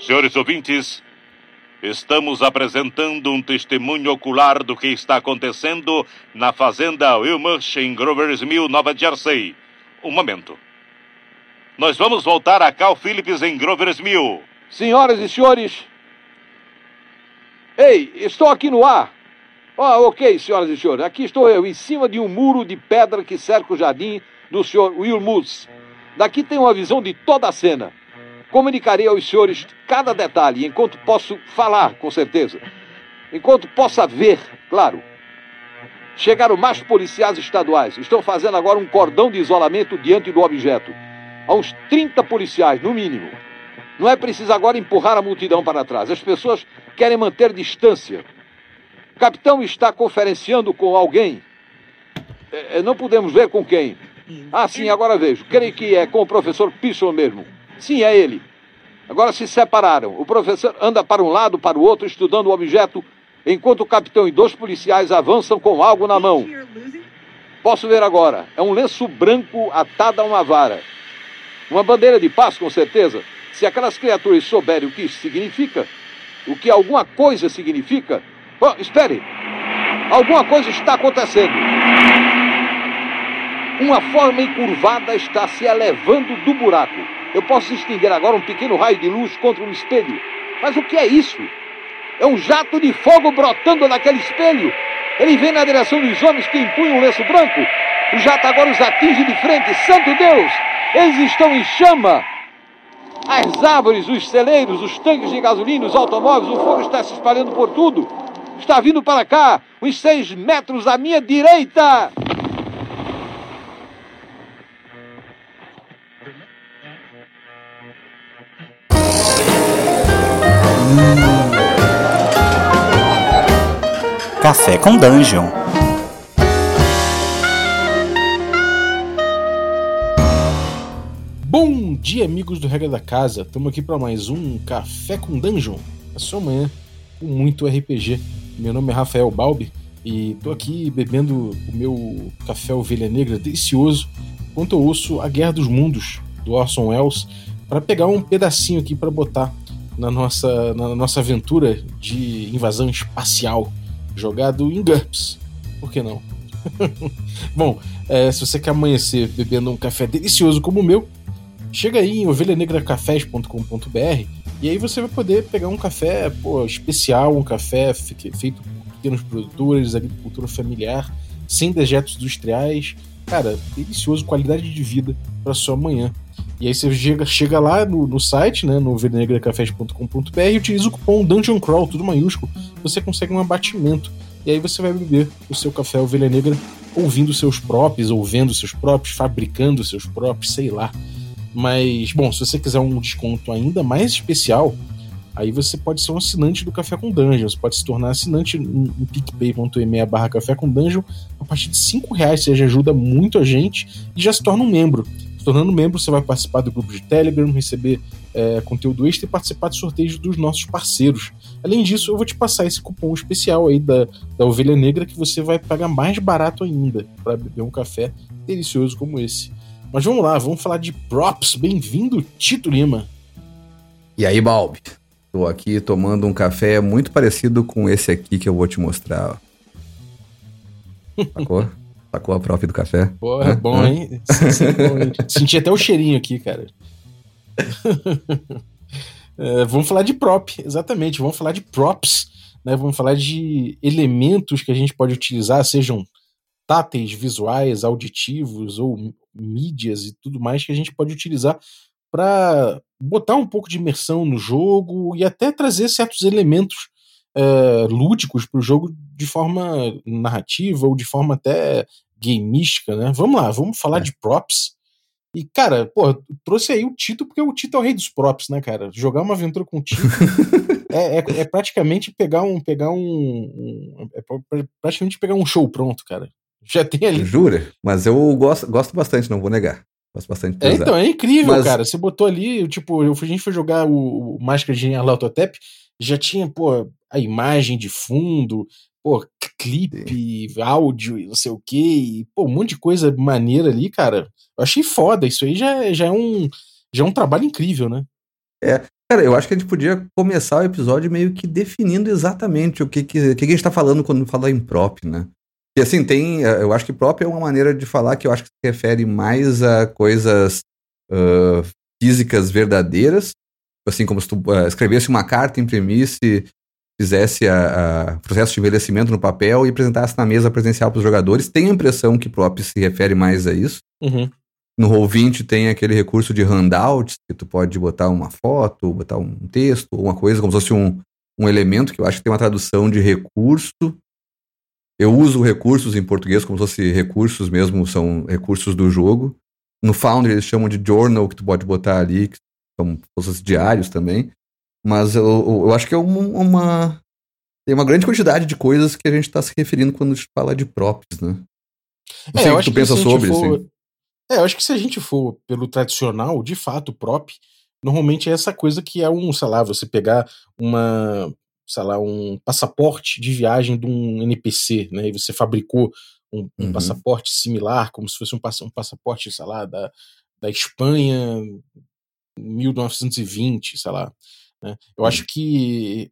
Senhores ouvintes, estamos apresentando um testemunho ocular do que está acontecendo na fazenda Wilmarsh em Grover's Mill, Nova Jersey. Um momento. Nós vamos voltar a Cal Phillips em Grover's Mill. Senhoras e senhores. Ei, estou aqui no ar. Ah, ok, senhoras e senhores. Aqui estou eu, em cima de um muro de pedra que cerca o jardim do senhor Moose. Daqui tem uma visão de toda a cena. Comunicarei aos senhores cada detalhe, enquanto posso falar, com certeza. Enquanto possa ver, claro. Chegaram mais policiais estaduais. Estão fazendo agora um cordão de isolamento diante do objeto. Há uns 30 policiais, no mínimo. Não é preciso agora empurrar a multidão para trás. As pessoas querem manter distância. O capitão está conferenciando com alguém. É, não podemos ver com quem. Ah, sim, agora vejo. Creio que é com o professor Pisson mesmo. Sim, é ele. Agora se separaram. O professor anda para um lado, para o outro, estudando o objeto, enquanto o capitão e dois policiais avançam com algo na mão. Posso ver agora. É um lenço branco atado a uma vara. Uma bandeira de paz, com certeza. Se aquelas criaturas souberem o que isso significa, o que alguma coisa significa. Oh, espere! Alguma coisa está acontecendo. Uma forma encurvada está se elevando do buraco. Eu posso distinguir agora um pequeno raio de luz contra um espelho. Mas o que é isso? É um jato de fogo brotando daquele espelho. Ele vem na direção dos homens que empunham um lenço branco. O jato agora os atinge de frente. Santo Deus! Eles estão em chama. As árvores, os celeiros, os tanques de gasolina, os automóveis, o fogo está se espalhando por tudo. Está vindo para cá, uns seis metros à minha direita. Café com Dungeon. Bom dia, amigos do Regra da Casa. Estamos aqui para mais um Café com Dungeon. A sua manhã com muito RPG. Meu nome é Rafael Balbi e tô aqui bebendo o meu café ovelha negra delicioso enquanto eu ouço A Guerra dos Mundos do Orson Welles para pegar um pedacinho aqui para botar na nossa, na nossa aventura de invasão espacial jogado em GURPS. Por que não? Bom, é, se você quer amanhecer bebendo um café delicioso como o meu, chega aí em ovelhanegracafés.com.br e aí você vai poder pegar um café pô, especial, um café feito por pequenos produtores, agricultura familiar, sem dejetos industriais. Cara, delicioso, qualidade de vida para sua manhã. E aí você chega, chega lá no, no site, né, no ovelhanegracafés.com.br e utiliza o cupom Dungeon Crawl, tudo maiúsculo, você consegue um abatimento. E aí você vai beber o seu café Ovelha Negra ouvindo seus próprios, ou vendo seus próprios, fabricando seus próprios, sei lá. Mas, bom, se você quiser um desconto ainda mais especial, aí você pode ser um assinante do Café com Dungeon. Você pode se tornar assinante em, em picpay.me barra Café com Dungeon. A partir de 5 reais você já ajuda muito a gente e já se torna um membro. Se tornando membro, você vai participar do grupo de Telegram, receber é, conteúdo extra e participar de sorteios dos nossos parceiros. Além disso, eu vou te passar esse cupom especial aí da, da Ovelha Negra que você vai pagar mais barato ainda para beber um café delicioso como esse. Mas vamos lá, vamos falar de props. Bem-vindo, Tito Lima. E aí, Balbi? Tô aqui tomando um café muito parecido com esse aqui que eu vou te mostrar. Sacou? Sacou a prop do café? Pô, é bom, hein? Sim, sim, bom, hein? Senti até o cheirinho aqui, cara. é, vamos falar de prop, exatamente. Vamos falar de props. Né? Vamos falar de elementos que a gente pode utilizar, sejam táteis, visuais, auditivos ou mídias e tudo mais que a gente pode utilizar para botar um pouco de imersão no jogo e até trazer certos elementos é, lúdicos para o jogo de forma narrativa ou de forma até gameística, né? Vamos lá, vamos falar é. de props. E, cara, pô, trouxe aí o Tito, porque o Tito é o rei dos props, né, cara? Jogar uma aventura com o Tito é, é, é, praticamente pegar um. pegar um, um. É praticamente pegar um show pronto, cara. Já tem ali. Jura? Mas eu gosto, gosto bastante, não vou negar. Gosto bastante é, Então, é incrível, Mas... cara. Você botou ali, tipo, eu, a gente foi jogar o, o Máscara de Alautotep, já tinha, pô, a imagem de fundo, pô, clipe, Sim. áudio e não sei o que, pô, um monte de coisa maneira ali, cara. Eu achei foda. Isso aí já, já, é, um, já é um trabalho incrível, né? É, Cara, eu acho que a gente podia começar o episódio meio que definindo exatamente o que, que, que a gente tá falando quando fala em prop, né? E assim, tem. Eh, eu acho que prop é uma maneira de falar que eu acho que se refere mais a coisas uh, físicas verdadeiras. Assim, como se tu uh, escrevesse uma carta, imprimisse, fizesse o processo de envelhecimento no papel e apresentasse na mesa presencial para os jogadores. Tenho a impressão que prop se refere mais a isso. Uhum. No Roll20 tem aquele recurso de handouts, que tu pode botar uma foto, botar um texto, uma coisa, como se fosse um, um elemento, que eu acho que tem uma tradução de recurso. Eu uso recursos em português como se fosse recursos mesmo, são recursos do jogo. No Foundry eles chamam de journal, que tu pode botar ali, que são coisas diários também. Mas eu, eu, acho que é uma, uma, Tem uma grande quantidade de coisas que a gente está se referindo quando a gente fala de props, né? Não é, sei o que tu pensa sobre, for... assim. É, eu acho que se a gente for pelo tradicional, de fato, prop, normalmente é essa coisa que é um, sei lá, você pegar uma, sei lá, um passaporte de viagem de um NPC, né? E você fabricou um, um uhum. passaporte similar, como se fosse um, pass um passaporte, sei lá, da, da Espanha 1920, sei lá. Né? Eu acho que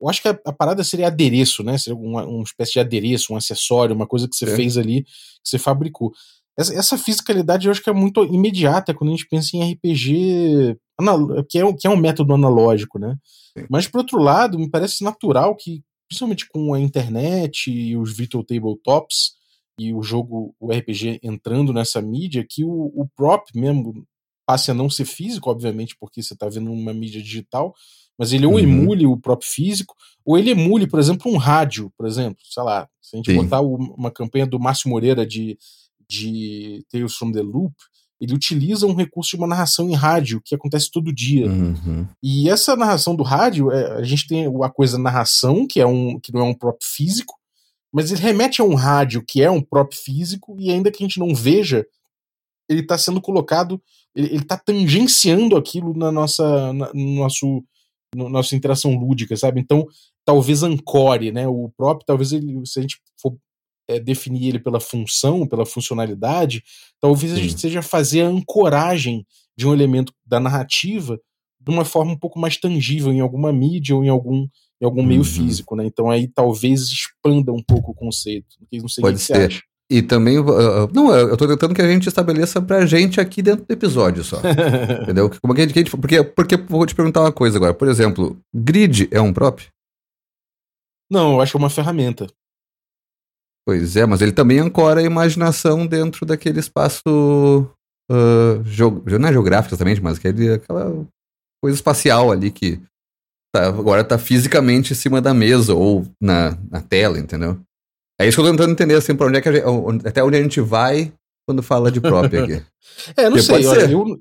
eu acho que a, a, parada seria adereço, né? Seria uma, uma espécie de adereço, um acessório, uma coisa que você é. fez ali, que você fabricou. Essa, essa, fiscalidade eu acho que é muito imediata quando a gente pensa em RPG, que é, que é um método analógico, né? Sim. Mas, por outro lado, me parece natural que, principalmente com a internet e os virtual tabletops e o jogo, o RPG entrando nessa mídia, que o, o prop mesmo passe a não ser físico, obviamente, porque você está vendo uma mídia digital, mas ele ou uhum. emule o próprio físico, ou ele emule, por exemplo, um rádio, por exemplo, sei lá, se a gente Sim. botar uma campanha do Márcio Moreira de de Tales from the Loop, ele utiliza um recurso de uma narração em rádio que acontece todo dia. Uhum. E essa narração do rádio, é, a gente tem a coisa narração, que é um que não é um próprio físico, mas ele remete a um rádio que é um próprio físico e ainda que a gente não veja, ele está sendo colocado, ele está tangenciando aquilo na nossa, na, no nosso, no, nossa interação lúdica, sabe? Então, talvez ancore, né? O próprio, talvez ele, se a gente for é, definir ele pela função, pela funcionalidade, talvez Sim. a gente seja fazer a ancoragem de um elemento da narrativa de uma forma um pouco mais tangível em alguma mídia ou em algum, em algum uhum. meio físico, né? Então aí talvez expanda um pouco o conceito. Não sei Pode ser. E também, uh, não, eu tô tentando que a gente estabeleça pra gente aqui dentro do episódio só. entendeu? Como é que a gente, porque, porque vou te perguntar uma coisa agora. Por exemplo, grid é um prop? Não, eu acho uma ferramenta. Pois é, mas ele também ancora a imaginação dentro daquele espaço. Uh, não é geográfico exatamente, mas aquele, aquela coisa espacial ali que tá, agora tá fisicamente em cima da mesa ou na, na tela, entendeu? É isso que eu tô tentando entender, assim, pra onde é que gente, até onde a gente vai quando fala de próprio aqui. é, não Porque sei, olha, eu,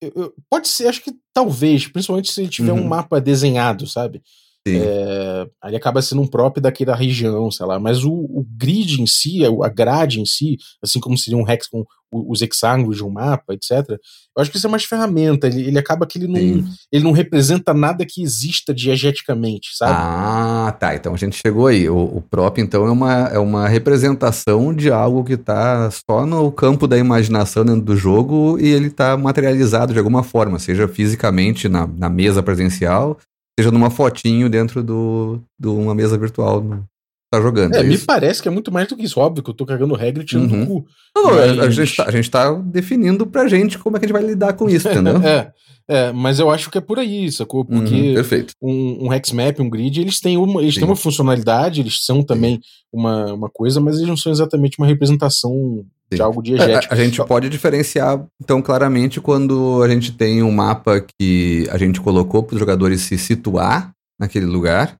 eu, pode ser, acho que talvez, principalmente se ele tiver uhum. um mapa desenhado, sabe? É, aí acaba sendo um próprio daquela região, sei lá. Mas o, o, grid em si, a grade em si, assim como seria um hex com os hexágonos de um mapa, etc. Eu acho que isso é mais ferramenta. Ele, ele acaba que ele não, ele não representa nada que exista diegeticamente, sabe? Ah, tá. Então a gente chegou aí. O, o próprio, então, é uma, é uma representação de algo que está só no campo da imaginação dentro do jogo e ele está materializado de alguma forma, seja fisicamente na, na mesa presencial, seja numa fotinho dentro do, de uma mesa virtual. No, tá jogando. É, é me parece que é muito mais do que isso. Óbvio que eu tô cagando regra e tirando uhum. do cu. Não, mas... a, gente tá, a gente tá definindo pra gente como é que a gente vai lidar com isso, entendeu? é, é, mas eu acho que é por aí, sacou? Uhum, Porque uhum, um, um Hexmap, um grid, eles têm uma, eles têm uma funcionalidade, eles são também uma, uma coisa, mas eles não são exatamente uma representação Sim. de algo diegético. A, a, gente pode diferenciar, então, claramente quando a gente tem um mapa que a gente colocou para os jogadores se situar naquele lugar.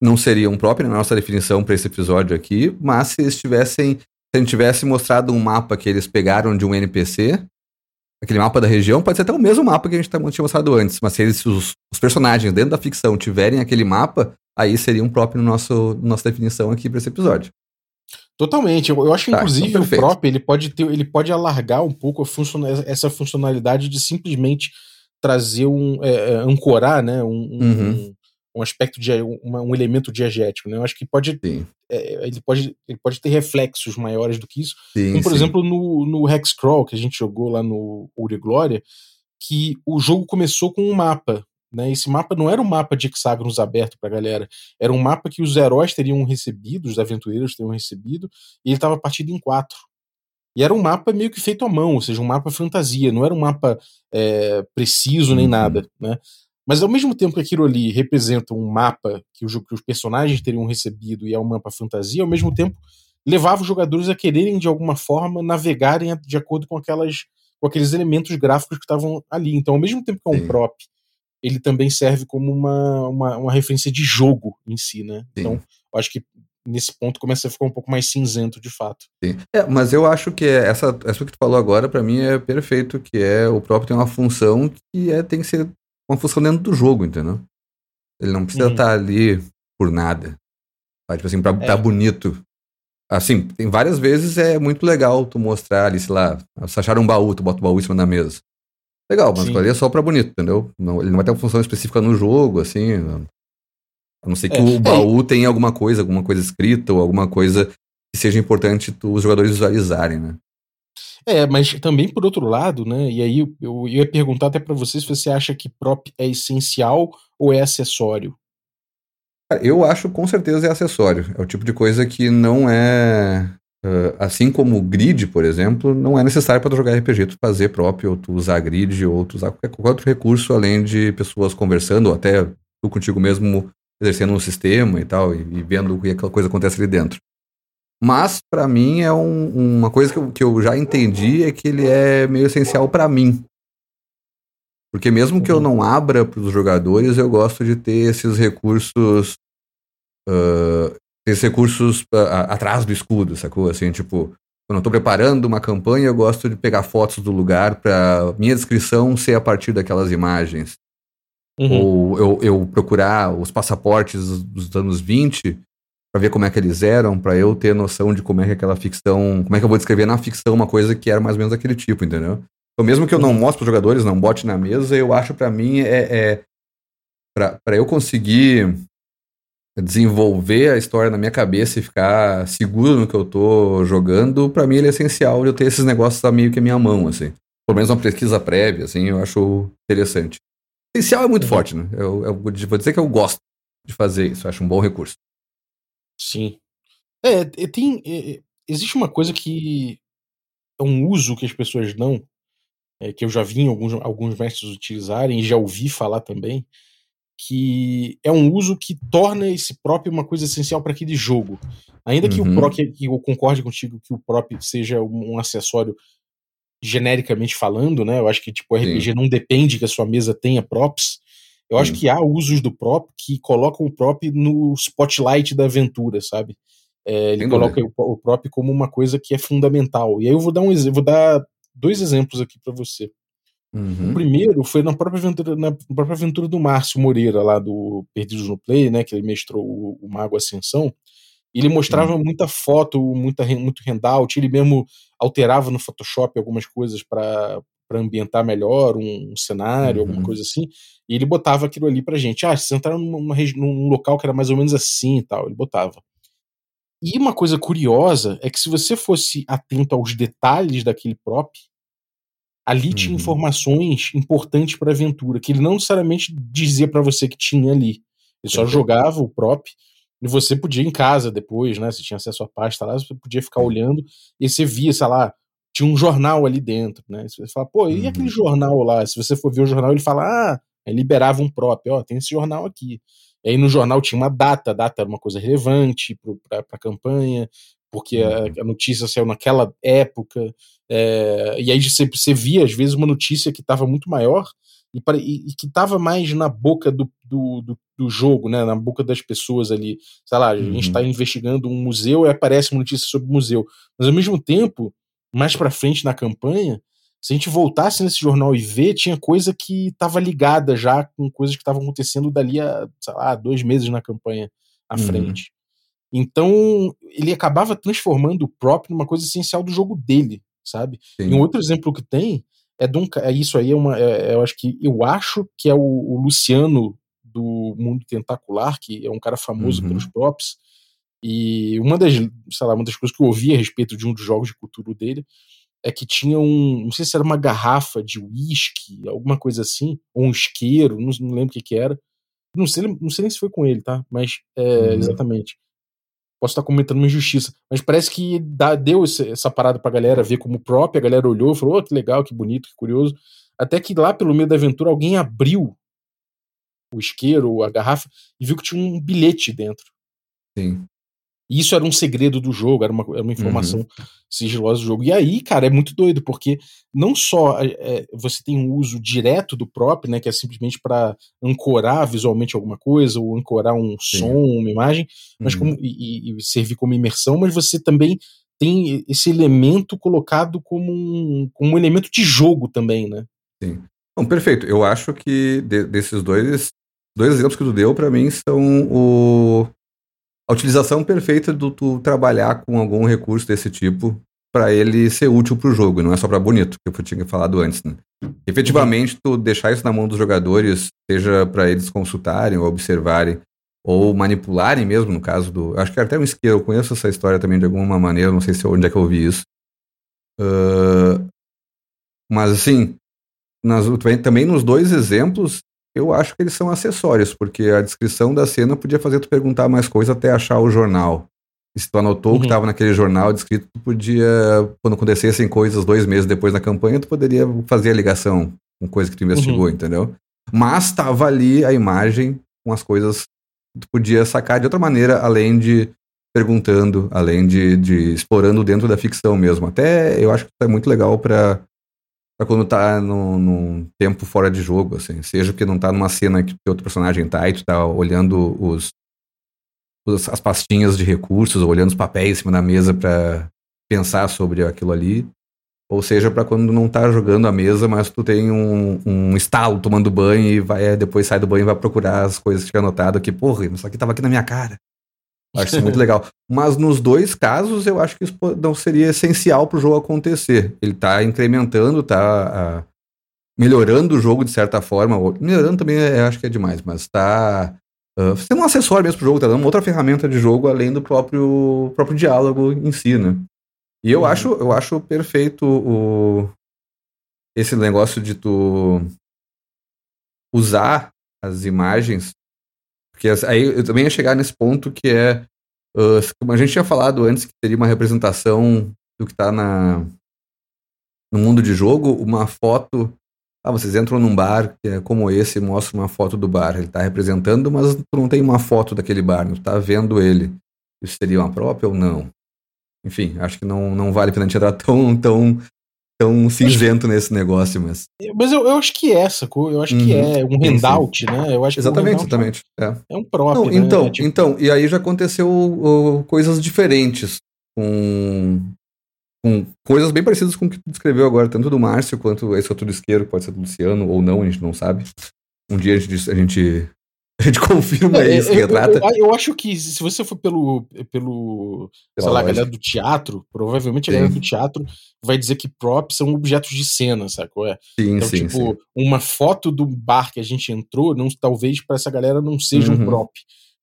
Não seria um próprio na nossa definição para esse episódio aqui, mas se eles tivessem. Se a gente tivesse mostrado um mapa que eles pegaram de um NPC, aquele mapa da região, pode ser até o mesmo mapa que a gente tá, tinha mostrado antes, mas se eles, os, os personagens dentro da ficção tiverem aquele mapa, aí seria um próprio no nosso, nossa definição aqui para esse episódio. Totalmente. Eu, eu acho que, tá, inclusive, então o próprio ele pode ter, ele pode alargar um pouco funcion essa funcionalidade de simplesmente trazer um. É, é ancorar, né? Um, uhum. um, um, aspecto de um, um elemento diegético. Né? Eu acho que pode. É, ele, pode ele pode ter reflexos maiores do que isso. Sim, como, por sim. exemplo, no, no Hexcrawl, que a gente jogou lá no Uri Glória, que o jogo começou com um mapa. Né? Esse mapa não era um mapa de hexágonos aberto para a galera, era um mapa que os heróis teriam recebido, os aventureiros teriam recebido, e ele estava partido em quatro. E era um mapa meio que feito à mão, ou seja, um mapa fantasia, não era um mapa é, preciso nem uhum. nada. Né? Mas ao mesmo tempo que aquilo ali representa um mapa que, o, que os personagens teriam recebido e é um mapa fantasia, ao mesmo tempo levava os jogadores a quererem de alguma forma navegarem de acordo com aquelas com aqueles elementos gráficos que estavam ali. Então, ao mesmo tempo que é um Sim. prop, ele também serve como uma, uma, uma, referência de jogo em si, né? Sim. Então, eu acho que nesse ponto começa a ficar um pouco mais cinzento, de fato. Sim. É, mas eu acho que essa, essa que tu falou agora, para mim, é perfeito, que é o próprio tem uma função que é, tem que ser uma função dentro do jogo, entendeu? Ele não precisa estar uhum. tá ali por nada. Tá? Tipo assim, pra estar é. tá bonito. Assim, tem várias vezes é muito legal tu mostrar ali, sei lá, se achar um baú, tu bota o baú em cima da mesa. Legal, mas ali é só pra bonito, entendeu? Não, ele não vai ter uma função específica no jogo, assim. A não ser que é. o baú é. tenha alguma coisa, alguma coisa escrita ou alguma coisa que seja importante os jogadores visualizarem, né? É, mas também por outro lado, né? E aí eu, eu ia perguntar até para você se você acha que prop é essencial ou é acessório. Eu acho com certeza é acessório. É o tipo de coisa que não é. Assim como o grid, por exemplo, não é necessário para jogar RPG tu fazer próprio, ou tu usar grid, ou tu usar qualquer, qualquer outro recurso além de pessoas conversando, ou até tu contigo mesmo exercendo um sistema e tal, e, e vendo o que aquela coisa acontece ali dentro. Mas, para mim, é um, uma coisa que eu, que eu já entendi é que ele é meio essencial para mim. Porque mesmo que eu uhum. não abra para os jogadores, eu gosto de ter esses recursos. Uh, esses recursos uh, atrás do escudo, sacou? Assim, tipo, quando eu tô preparando uma campanha, eu gosto de pegar fotos do lugar para minha descrição ser a partir daquelas imagens. Uhum. Ou eu, eu, procurar os passaportes dos anos 20 para ver como é que eles eram, para eu ter noção de como é que aquela ficção, como é que eu vou descrever na ficção uma coisa que era mais ou menos daquele tipo, entendeu? Então, mesmo que eu não uhum. mostre para os jogadores, não bote na mesa, eu acho para mim é, é para eu conseguir desenvolver a história na minha cabeça e ficar seguro no que eu tô jogando, para mim ele é essencial eu ter esses negócios a meio que a minha mão, assim. Pelo menos uma pesquisa prévia, assim, eu acho interessante. Essencial é muito uhum. forte, né? Eu, eu, vou dizer que eu gosto de fazer isso, acho um bom recurso. Sim. É, tem. É, existe uma coisa que é um uso que as pessoas dão é, que eu já vi alguns, alguns mestres utilizarem e já ouvi falar também, que é um uso que torna esse próprio uma coisa essencial para aquele jogo. Ainda que o uhum. prop, que, que, eu concorde contigo que o prop seja um, um, acessório genericamente falando, né? Eu acho que tipo o RPG Sim. não depende que a sua mesa tenha props. Eu acho que há usos do prop que colocam o prop no spotlight da aventura, sabe? É, ele coloca o, o prop como uma coisa que é fundamental. E aí eu vou dar um vou dar dois exemplos aqui para você. Uhum. O primeiro foi na própria aventura, na própria aventura do Márcio Moreira, lá do Perdidos no Play, né? Que ele mestrou o, o Mago Ascensão. Ele mostrava uhum. muita foto, muita, muito handout, ele mesmo alterava no Photoshop algumas coisas para para ambientar melhor um, um cenário, uhum. alguma coisa assim, e ele botava aquilo ali pra gente. Ah, vocês entraram numa, num local que era mais ou menos assim e tal, ele botava. E uma coisa curiosa é que se você fosse atento aos detalhes daquele prop, ali uhum. tinha informações importantes para a aventura, que ele não necessariamente dizia para você que tinha ali. Ele só jogava o prop e você podia ir em casa depois, né? Você tinha acesso à pasta lá, você podia ficar olhando e você via, sei lá, tinha um jornal ali dentro, né? Você fala, pô, e aquele uhum. jornal lá? Se você for ver o jornal, ele fala, ah, liberava um prop, ó, tem esse jornal aqui. E aí no jornal tinha uma data, a data era uma coisa relevante para a campanha, porque a, uhum. a, notícia saiu naquela época, é, e aí você, você via às vezes uma notícia que estava muito maior e, e, e que estava mais na boca do, do, do, do, jogo, né, na boca das pessoas ali. Sei lá, a gente está uhum. investigando um museu e aparece uma notícia sobre o museu, mas ao mesmo tempo, mais para frente na campanha, se a gente voltasse nesse jornal e ver, tinha coisa que estava ligada já com coisas que estavam acontecendo dali a, sei lá, dois meses na campanha à uhum. frente. Então, ele acabava transformando o prop numa coisa essencial do jogo dele, sabe? Sim. E um outro exemplo que tem é, de um, é isso aí, é uma, é, eu acho que eu acho que é o, o, Luciano do Mundo Tentacular, que é um cara famoso uhum. pelos props. E uma das, sei lá, uma das coisas que eu ouvi a respeito de um dos jogos de cultura dele é que tinha um. Não sei se era uma garrafa de uísque, alguma coisa assim, ou um isqueiro, não, não lembro o que, que era. Não sei, não sei nem se foi com ele, tá? Mas é, uhum. exatamente. Posso estar comentando uma injustiça, mas parece que dá, deu esse, essa parada pra galera ver como própria, a galera olhou e falou: oh, que legal, que bonito, que curioso. Até que lá pelo meio da aventura alguém abriu o isqueiro, a garrafa, e viu que tinha um bilhete dentro. Sim. E isso era um segredo do jogo, era uma, era uma informação uhum. sigilosa do jogo. E aí, cara, é muito doido, porque não só é, é você tem um uso direto do próprio, né, que é simplesmente para ancorar visualmente alguma coisa, ou ancorar um Sim. som, uma imagem, mas uhum. como, e, e, servir como imersão, mas você também tem esse elemento colocado como um, como um elemento de jogo também, né? Sim. Bom, perfeito. Eu acho que de, desses dois, dois exemplos que tu deu, para mim, são o a utilização perfeita do tu trabalhar com algum recurso desse tipo para ele ser útil para o jogo, não é só para bonito, que eu tinha falado antes. Né? Efetivamente, tu deixar isso na mão dos jogadores, seja para eles consultarem ou observarem, ou manipularem mesmo, no caso do. Acho que até um isqueiro, eu conheço essa história também de alguma maneira, não sei se onde é que eu ouvi isso. Uh, mas assim, nas, também nos dois exemplos, eu acho que eles são acessórios, porque a descrição da cena podia fazer tu perguntar mais coisa até achar o jornal. E se tu anotou uhum. o que estava uhum. naquele jornal descrito, tu podia, quando acontecessem coisas dois meses depois da campanha, tu poderia fazer a ligação com coisa que tu investigou, uhum. entendeu? Mas estava ali a imagem com as coisas que tu podia sacar de outra maneira, além de perguntando, além de, de explorando dentro da ficção mesmo. Até eu acho que isso é muito legal para pra quando tá num tempo fora de jogo, assim. Seja porque não tá numa cena que outro personagem tá e tu tá olhando os, os as pastinhas de recursos, ou olhando os papéis em cima da mesa para pensar sobre aquilo ali. Ou seja, para quando não tá jogando a mesa, mas tu tem um, um estalo tomando banho e vai, depois sai do banho e vai procurar as coisas que tinha anotado aqui. Porra, isso aqui tava aqui na minha cara. Acho isso muito legal. Mas nos dois casos, eu acho que isso não seria essencial para o jogo acontecer. Ele está incrementando, está uh, melhorando o jogo de certa forma. Melhorando também, é, acho que é demais, mas está uh, sendo um acessório mesmo para o jogo, está dando uma outra ferramenta de jogo além do próprio, próprio diálogo em si, né? E eu, uhum. acho, eu acho perfeito o, esse negócio de tu usar as imagens porque aí eu também ia chegar nesse ponto que é, uh, como a gente tinha falado antes, que teria uma representação do que está na, no mundo de jogo, uma foto. Ah, vocês entram num bar que é como esse, mostra uma foto do bar. Ele está representando, mas tu não tem uma foto daquele bar, não está vendo ele. Isso seria uma própria ou não? Enfim, acho que não, não vale a gente entrar tão, tão tão cinzento nesse negócio, mas. Mas eu, eu acho que é, sacou? Eu acho uhum. que é um handout, sim. né? Eu acho exatamente, exatamente. É. é um próprio. Não, né? Então, é, tipo... então, e aí já aconteceu uh, coisas diferentes com, com coisas bem parecidas com o que tu descreveu agora, tanto do Márcio quanto esse outro isqueiro, pode ser do Luciano ou não, a gente não sabe. Um dia a gente, a gente a gente confirma é, isso, eu, retrata. Eu, eu, acho que se você for pelo, pelo sei lá, galera do teatro, provavelmente a sim. galera do teatro vai dizer que props são objetos de cena, sacou? É. Sim, então, sim, tipo, sim. uma foto do bar que a gente entrou, não, talvez para essa galera não seja uhum. um prop.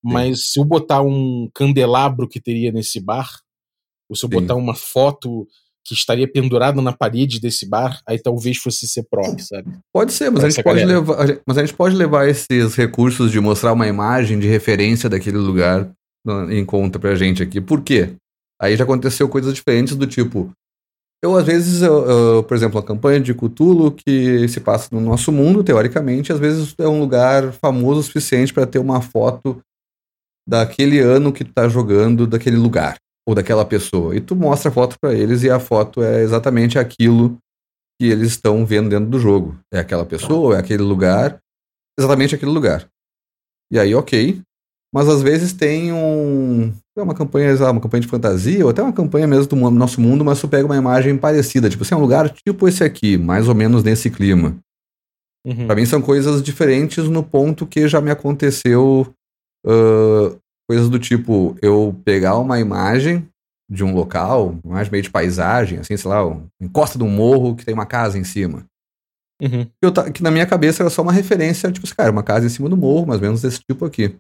Mas se eu botar um candelabro que teria nesse bar, ou se eu botar uma foto que estaria pendurado na parede desse bar, aí talvez fosse ser prop, sabe? Pode ser, mas a, gente pode levar, mas a gente pode levar esses recursos de mostrar uma imagem de referência daquele lugar em conta pra gente aqui. Por quê? Aí já aconteceu coisas diferentes do tipo. Eu, às vezes, eu, eu, por exemplo, a campanha de Cthulhu que se passa no nosso mundo, teoricamente, às vezes é um lugar famoso o suficiente para ter uma foto daquele ano que tu tá jogando daquele lugar ou daquela pessoa. E tu mostra a foto para eles e a foto é exatamente aquilo que eles estão vendo dentro do jogo. É aquela pessoa, é aquele lugar, exatamente aquele lugar. E aí, ok. Mas às vezes tem um. É uma campanha, uma campanha de fantasia, ou até uma campanha mesmo do nosso mundo, mas tu pega uma imagem parecida. Tipo, assim, é um lugar tipo esse aqui, mais ou menos nesse clima. Uhum. Pra mim são coisas diferentes no ponto que já me aconteceu uh, Coisas do tipo, eu pegar uma imagem de um local, mais meio de paisagem, assim, sei lá, encosta de um morro que tem uma casa em cima. Uhum. Eu, que na minha cabeça era só uma referência, tipo assim, cara, uma casa em cima do morro, mais ou menos desse tipo aqui.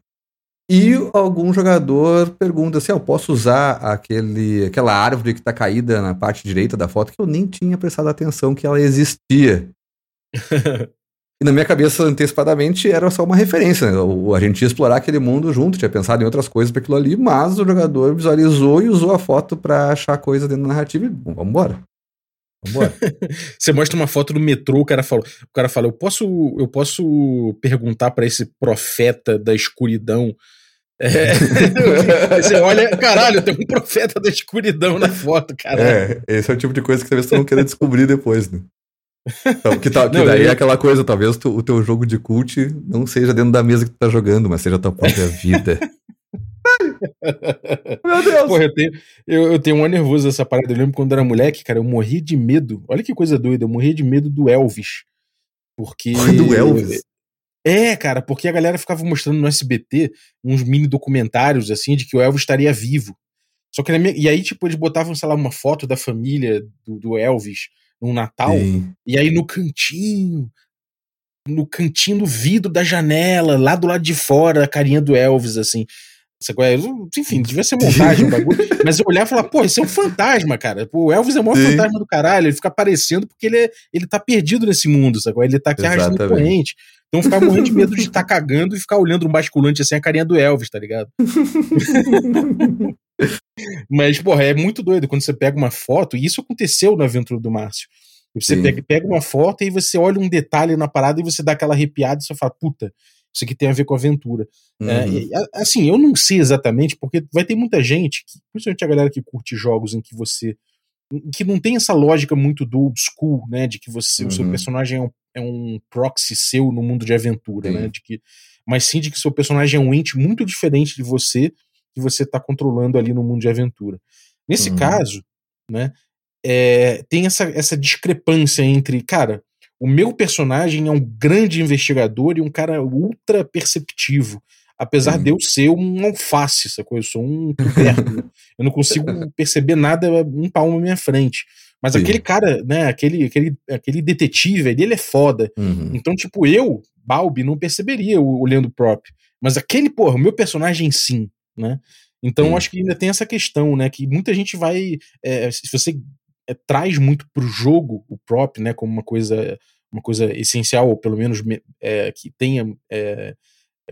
E algum jogador pergunta assim: ah, eu posso usar aquele, aquela árvore que está caída na parte direita da foto que eu nem tinha prestado atenção que ela existia. e na minha cabeça, antecipadamente, era só uma referência. Né? A gente ia explorar aquele mundo junto, tinha pensado em outras coisas para aquilo ali, mas o jogador visualizou e usou a foto para achar coisa dentro da narrativa e vamos embora. Você mostra uma foto do metrô, o cara fala, o cara fala, eu posso, eu posso perguntar para esse profeta da escuridão. É, você olha, caralho, tem um profeta da escuridão na foto, cara. É, esse é o tipo de coisa que talvez tu não queira descobrir depois, né? Então, que, tá, que não, daí eu... é aquela coisa, talvez tu, o teu jogo de cult não seja dentro da mesa que tu tá jogando, mas seja a tua própria vida. Meu Deus! Porra, eu tenho, eu, eu tenho um nervoso dessa parada. Eu lembro quando eu era moleque, cara, eu morri de medo. Olha que coisa doida, eu morri de medo do Elvis. Porque. Do Elvis? É, cara, porque a galera ficava mostrando no SBT uns mini documentários, assim, de que o Elvis estaria vivo. Só que minha... E aí, tipo, eles botavam, sei lá, uma foto da família do, do Elvis no Natal. Sim. E aí no cantinho, no cantinho do vidro da janela, lá do lado de fora, a carinha do Elvis, assim. Enfim, devia ser montagem o bagulho. Mas eu olhava e falava, pô, esse é um fantasma, cara. Pô, o Elvis é o maior Sim. fantasma do caralho. Ele fica aparecendo porque ele, é, ele tá perdido nesse mundo, sacou? Ele tá aqui arrastando corrente. Então eu ficava morrendo de medo de estar tá cagando e ficar olhando um basculante assim, a carinha do Elvis, tá ligado? Mas, porra, é muito doido quando você pega uma foto, e isso aconteceu na aventura do Márcio. Você pega, pega, uma foto e você olha um detalhe na parada e você dá aquela arrepiada e você fala, puta, isso aqui tem a ver com aventura. É, uhum. É, assim, eu não sei exatamente, porque vai ter muita gente, que, principalmente a galera que curte jogos em que você. que não tem essa lógica muito do old school, né? De que você, uhum. o seu uhum. personagem é um, é um proxy seu no mundo de aventura, né, sim. né? De que, mas sim de que seu personagem é um ente muito diferente de você, que você está controlando ali no mundo de aventura. Nesse uhum. caso, né? É, tem essa, essa discrepância entre, cara, o meu personagem é um grande investigador e um cara ultra perceptivo. Apesar uhum. de eu ser um alface, essa coisa, eu sou um tubérculo. eu não consigo perceber nada um palmo à minha frente. Mas Sim. aquele cara, né, aquele, aquele, aquele detetive, ele é foda. Uhum. Então, tipo, eu, Balbi, não perceberia olhando o prop. Mas aquele, porra, o meu personagem sim, né? Então, eu acho que ainda tem essa questão, né? Que muita gente vai. É, se você é, traz muito pro jogo o prop, né? Como uma coisa uma coisa essencial, ou pelo menos é, que tenha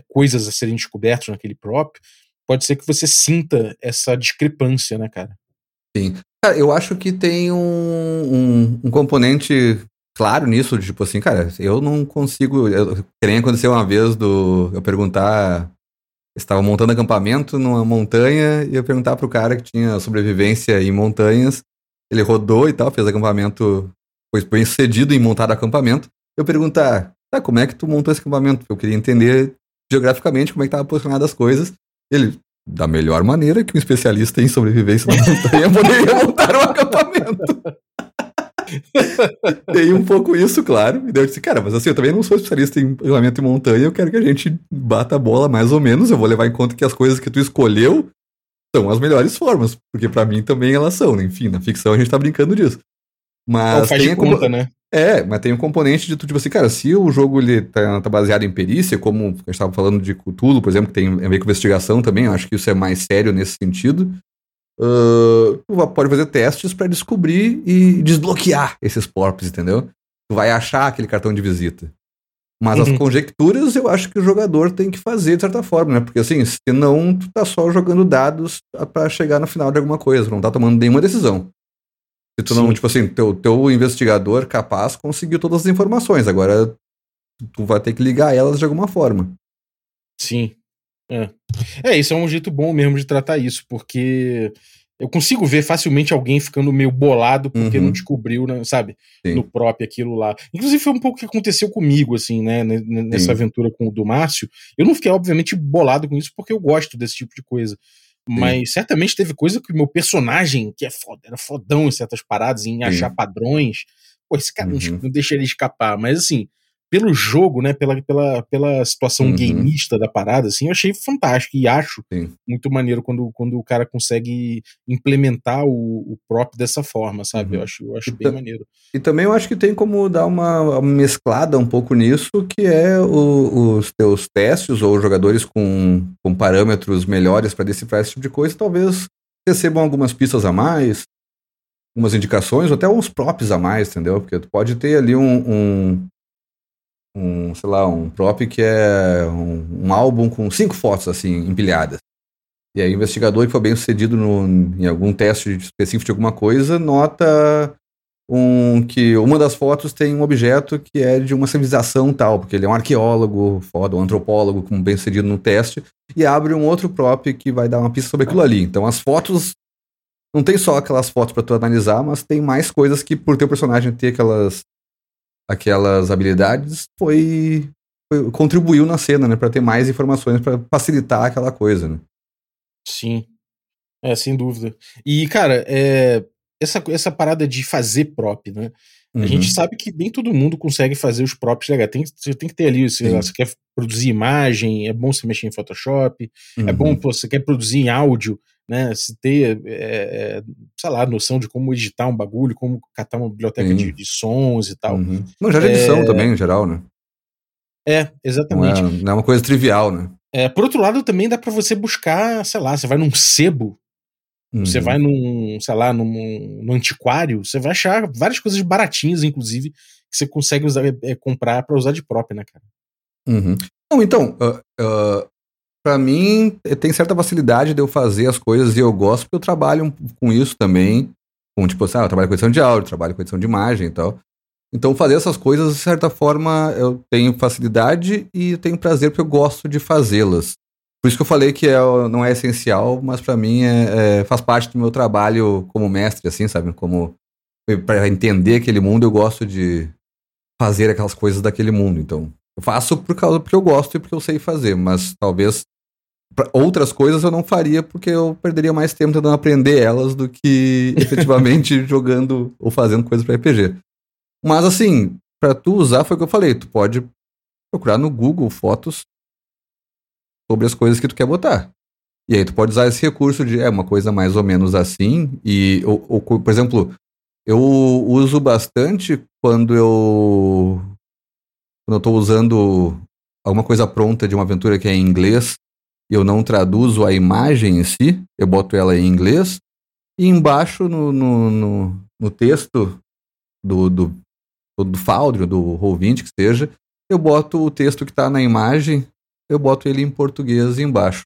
coisas a serem descobertas naquele próprio, pode ser que você sinta essa discrepância, né, cara? Sim. Cara, eu acho que tem um, um, um, componente claro nisso, de tipo assim, cara, eu não consigo. Eu, que nem aconteceu uma vez do eu perguntar. Estava montando acampamento numa montanha e eu perguntar pro cara que tinha sobrevivência em montanhas. Ele rodou e tal, fez acampamento foi bem cedido em montar acampamento, eu perguntar, tá, como é que tu montou esse acampamento? Eu queria entender geograficamente como é que posicionado as coisas. Ele, da melhor maneira que um especialista em sobrevivência na montanha poderia montar um acampamento. Tem um pouco isso, claro. E daí eu disse, cara, mas assim, eu também não sou especialista em acampamento em montanha, eu quero que a gente bata a bola mais ou menos. Eu vou levar em conta que as coisas que tu escolheu são as melhores formas, porque para mim também elas são. Né? Enfim, na ficção a gente tá brincando disso. Mas tem conta, né? É, mas tem um componente de, tipo assim, cara, se o jogo ele tá, tá baseado em perícia, como a gente estava falando de Cthulhu, por exemplo, que tem a ver com investigação também, acho que isso é mais sério nesse sentido, uh, tu pode fazer testes para descobrir e desbloquear esses porpos, entendeu? Tu vai achar aquele cartão de visita. Mas uhum. as conjecturas eu acho que o jogador tem que fazer de certa forma, né? Porque assim, senão tu tá só jogando dados para chegar no final de alguma coisa, não tá tomando nenhuma decisão. Se tu não, Sim. tipo assim, teu, teu investigador capaz conseguiu todas as informações, agora tu vai ter que ligar elas de alguma forma. Sim. É. é, isso é um jeito bom mesmo de tratar isso, porque eu consigo ver facilmente alguém ficando meio bolado porque uhum. não descobriu, né, sabe, Sim. no próprio aquilo lá. Inclusive foi um pouco o que aconteceu comigo, assim, né, nessa Sim. aventura com o do Márcio. Eu não fiquei, obviamente, bolado com isso porque eu gosto desse tipo de coisa. Mas Sim. certamente teve coisa que o meu personagem, que é foda, era fodão em certas paradas, em achar padrões. Pô, esse cara uhum. não, não deixa ele escapar. Mas assim, pelo jogo, né, pela, pela, pela situação uhum. gameista da parada, assim, eu achei fantástico e acho Sim. muito maneiro quando, quando o cara consegue implementar o, o prop dessa forma, sabe? Uhum. Eu acho, eu acho bem maneiro. E também eu acho que tem como dar uma, mesclada um pouco nisso, que é o, os teus testes ou jogadores com, com parâmetros melhores para decifrar esse tipo de coisa, talvez recebam algumas pistas a mais, algumas indicações, ou até uns props a mais, entendeu? Porque tu pode ter ali um, um um, sei lá, um prop que é um, um, álbum com cinco fotos assim empilhadas. E aí o investigador que foi bem sucedido no, em algum teste específico de alguma coisa nota um, que uma das fotos tem um objeto que é de uma civilização tal, porque ele é um arqueólogo foda, um antropólogo, como bem sucedido no teste, e abre um outro prop que vai dar uma pista sobre aquilo ali. Então as fotos não tem só aquelas fotos para tu analisar, mas tem mais coisas que por teu personagem ter aquelas aquelas habilidades foi, foi contribuiu na cena, né, para ter mais informações para facilitar aquela coisa, né? Sim. É, sem dúvida. E, cara, é, essa, essa parada de fazer prop, né? Uhum. A gente uhum. sabe que nem todo mundo consegue fazer os props legais. Tem, você tem que ter ali, lá, você quer produzir imagem, é bom você mexer em Photoshop, uhum. é bom, uhum. pô, você quer produzir em áudio, né? Se ter, é, é, sei lá, noção de como editar um bagulho, como catar uma biblioteca de, de, sons e tal. Uhum. Não, já de edição é... também, em geral, né? É, exatamente. Não é, não é, uma coisa trivial, né? É, por outro lado, também dá para você buscar, sei lá, você vai num sebo, uhum. você vai num, sei lá, num, num, antiquário, você vai achar várias coisas baratinhas, inclusive, que você consegue usar, é, comprar para usar de própria, né, cara? Uhum. Não, então, uh, uh, para mim, eh, tem certa facilidade de eu fazer as coisas e eu gosto, porque eu trabalho com isso também. Com, tipo, assim, ah, eu trabalho com edição de áudio, trabalho com edição de imagem e tal. Então, fazer essas coisas, de certa forma, eu tenho facilidade e tenho prazer porque eu gosto de fazê-las. Por isso que eu falei que é, não é essencial, mas para mim é, é, faz parte do meu trabalho como mestre, assim, sabe? Como para entender aquele mundo, eu gosto de fazer aquelas coisas daquele mundo. Então, eu faço por causa porque eu gosto e porque eu sei fazer, mas talvez outras coisas eu não faria porque eu perderia mais tempo tentando aprender elas do que efetivamente jogando ou fazendo coisas para RPG. Mas assim, para tu usar foi o que eu falei, tu pode procurar no Google fotos sobre as coisas que tu quer botar. E aí tu pode usar esse recurso de é uma coisa mais ou menos assim e ou, ou por exemplo, eu uso bastante quando eu quando eu tô usando alguma coisa pronta de uma aventura que é em inglês eu não traduzo a imagem em si, eu boto ela em inglês, e embaixo no, no, no, no texto do, do, do Foundry, do Roll20, que seja, eu boto o texto que está na imagem, eu boto ele em português embaixo.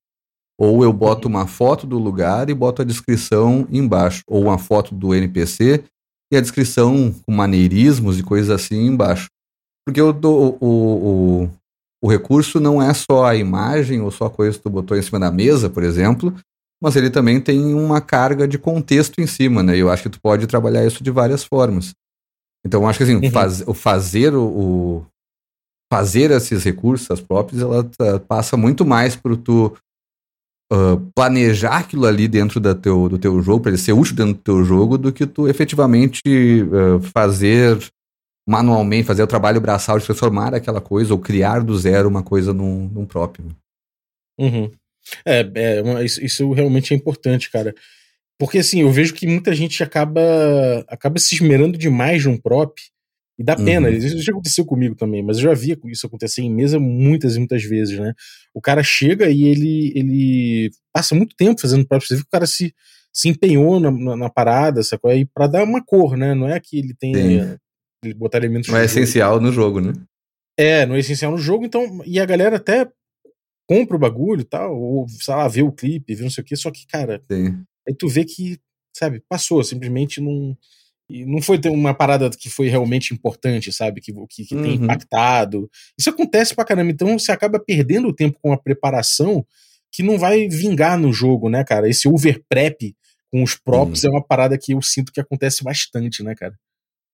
Ou eu boto uma foto do lugar e boto a descrição embaixo. Ou uma foto do NPC e a descrição com maneirismos e coisas assim embaixo. Porque eu dou, o, o, o recurso não é só a imagem ou só a coisa que tu botou em cima da mesa, por exemplo, mas ele também tem uma carga de contexto em cima, né? E eu acho que tu pode trabalhar isso de várias formas. Então, eu acho que assim, uhum. faz, o fazer o, o, fazer esses recursos, as próprias, ela tá, passa muito mais por tu uh, planejar aquilo ali dentro da teu, do teu jogo, para ele ser útil dentro do teu jogo, do que tu efetivamente uh, fazer manualmente, fazer o trabalho braçal de transformar aquela coisa ou criar do zero uma coisa num, num próprio. Uhum. É, é isso, realmente é importante, cara. Porque assim, eu vejo que muita gente acaba acaba se esmerando demais num prop e dá pena. Uhum. Isso já aconteceu comigo também, mas eu já vi isso acontecer em mesa muitas e muitas vezes, né? O cara chega e ele, ele passa muito tempo fazendo prop. Você vê que o cara se, se empenhou na, na, na parada, sacou? E pra dar uma cor, né? Não é que ele tenha botar elementos. Não é essencial no jogo, né? É, não é essencial no jogo, então. E a galera até compra o bagulho e tal, ou, sei lá, vê o clipe, vê não sei o que, só que, cara, Sim. aí tu vê que, sabe, passou, simplesmente não. E não foi uma parada que foi realmente importante, sabe? Que, que, que uhum. tem impactado. Isso acontece pra caramba. Então você acaba perdendo o tempo com a preparação que não vai vingar no jogo, né, cara? Esse overprep com os props uhum. é uma parada que eu sinto que acontece bastante, né, cara?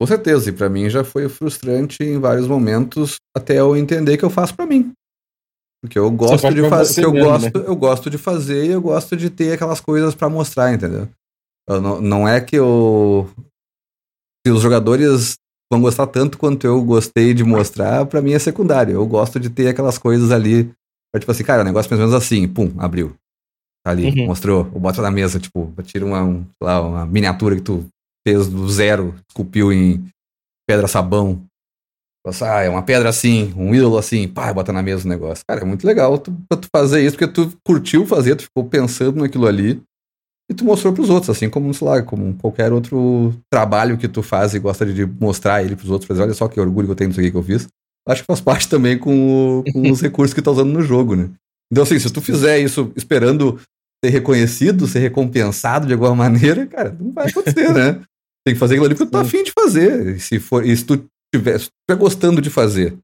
Com certeza, e para mim já foi frustrante em vários momentos até eu entender que eu faço para mim. Porque eu gosto de fazer, eu mesmo, gosto, né? eu gosto de fazer e eu gosto de ter aquelas coisas para mostrar, entendeu? Não, não, é que eu se os jogadores vão gostar tanto quanto eu gostei de mostrar, pra mim é secundário. Eu gosto de ter aquelas coisas ali, pra, tipo assim, cara, o negócio mais ou menos assim, pum, abriu. Tá ali, uhum. mostrou, ou bota na mesa, tipo, tira uma, um, lá, uma miniatura que tu fez do zero, esculpiu em pedra sabão. Ah, é uma pedra assim, um ídolo assim, pá, bota na mesa o negócio. Cara, é muito legal tu, pra tu fazer isso, porque tu curtiu fazer, tu ficou pensando naquilo ali e tu mostrou pros outros, assim como, sei lá, como qualquer outro trabalho que tu faz e gosta de mostrar ele pros outros, fazer, olha só que orgulho que eu tenho disso aqui que eu fiz. Acho que faz parte também com, o, com os recursos que tu tá usando no jogo, né? Então, assim, se tu fizer isso esperando ser reconhecido, ser recompensado de alguma maneira, cara, não vai acontecer, né? Tem que fazer aquilo ali porque tu tá afim de fazer. E se, for, e se tu tiver, se tu estiver gostando de fazer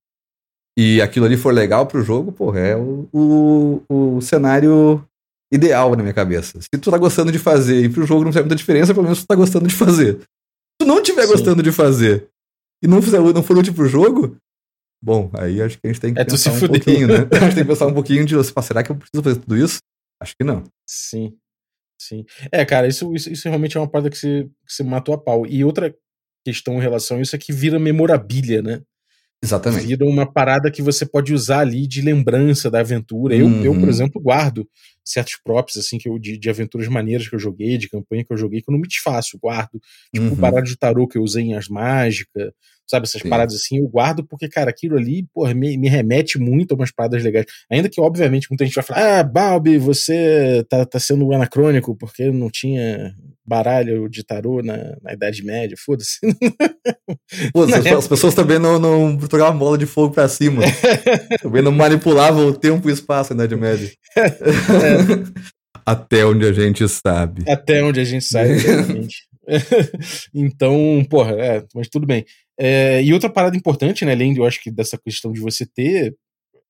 e aquilo ali for legal pro jogo, porra, é o, o, o cenário ideal na minha cabeça. Se tu tá gostando de fazer e pro jogo não faz muita diferença, pelo menos tu tá gostando de fazer. Se tu não estiver gostando de fazer e não, fizer, não for útil pro jogo, bom, aí acho que a gente tem que é pensar um pouquinho, né? A gente tem que pensar um pouquinho de, será que eu preciso fazer tudo isso? Acho que não. Sim. Sim. É, cara, isso, isso, isso realmente é uma parada que você, que você matou a pau. E outra questão em relação a isso é que vira memorabilha, né? Exatamente. Vira uma parada que você pode usar ali de lembrança da aventura. Eu, uhum. eu por exemplo, guardo certos props assim que eu, de, de, aventuras maneiras que eu joguei, de campanha que eu joguei, que eu não me desfaço, guardo. Tipo uhum. o baralho de tarô que eu usei em As Mágicas, sabe? Essas Sim. paradas assim, eu guardo porque, cara, aquilo ali, porra, me, me, remete muito a umas paradas legais. Ainda que, obviamente, muita gente vai falar, ah, Balbi, você tá, tá sendo anacrônico porque não tinha baralho de tarô na, na Idade Média, foda-se. Pô, as, as, pessoas também não, não jogavam bola de fogo pra cima. também não manipulavam o tempo e o espaço na Idade Média. É. Até onde a gente sabe. Até onde a gente sabe, exatamente. então, porra, é, mas tudo bem. É, e outra parada importante, né, além, eu acho que dessa questão de você ter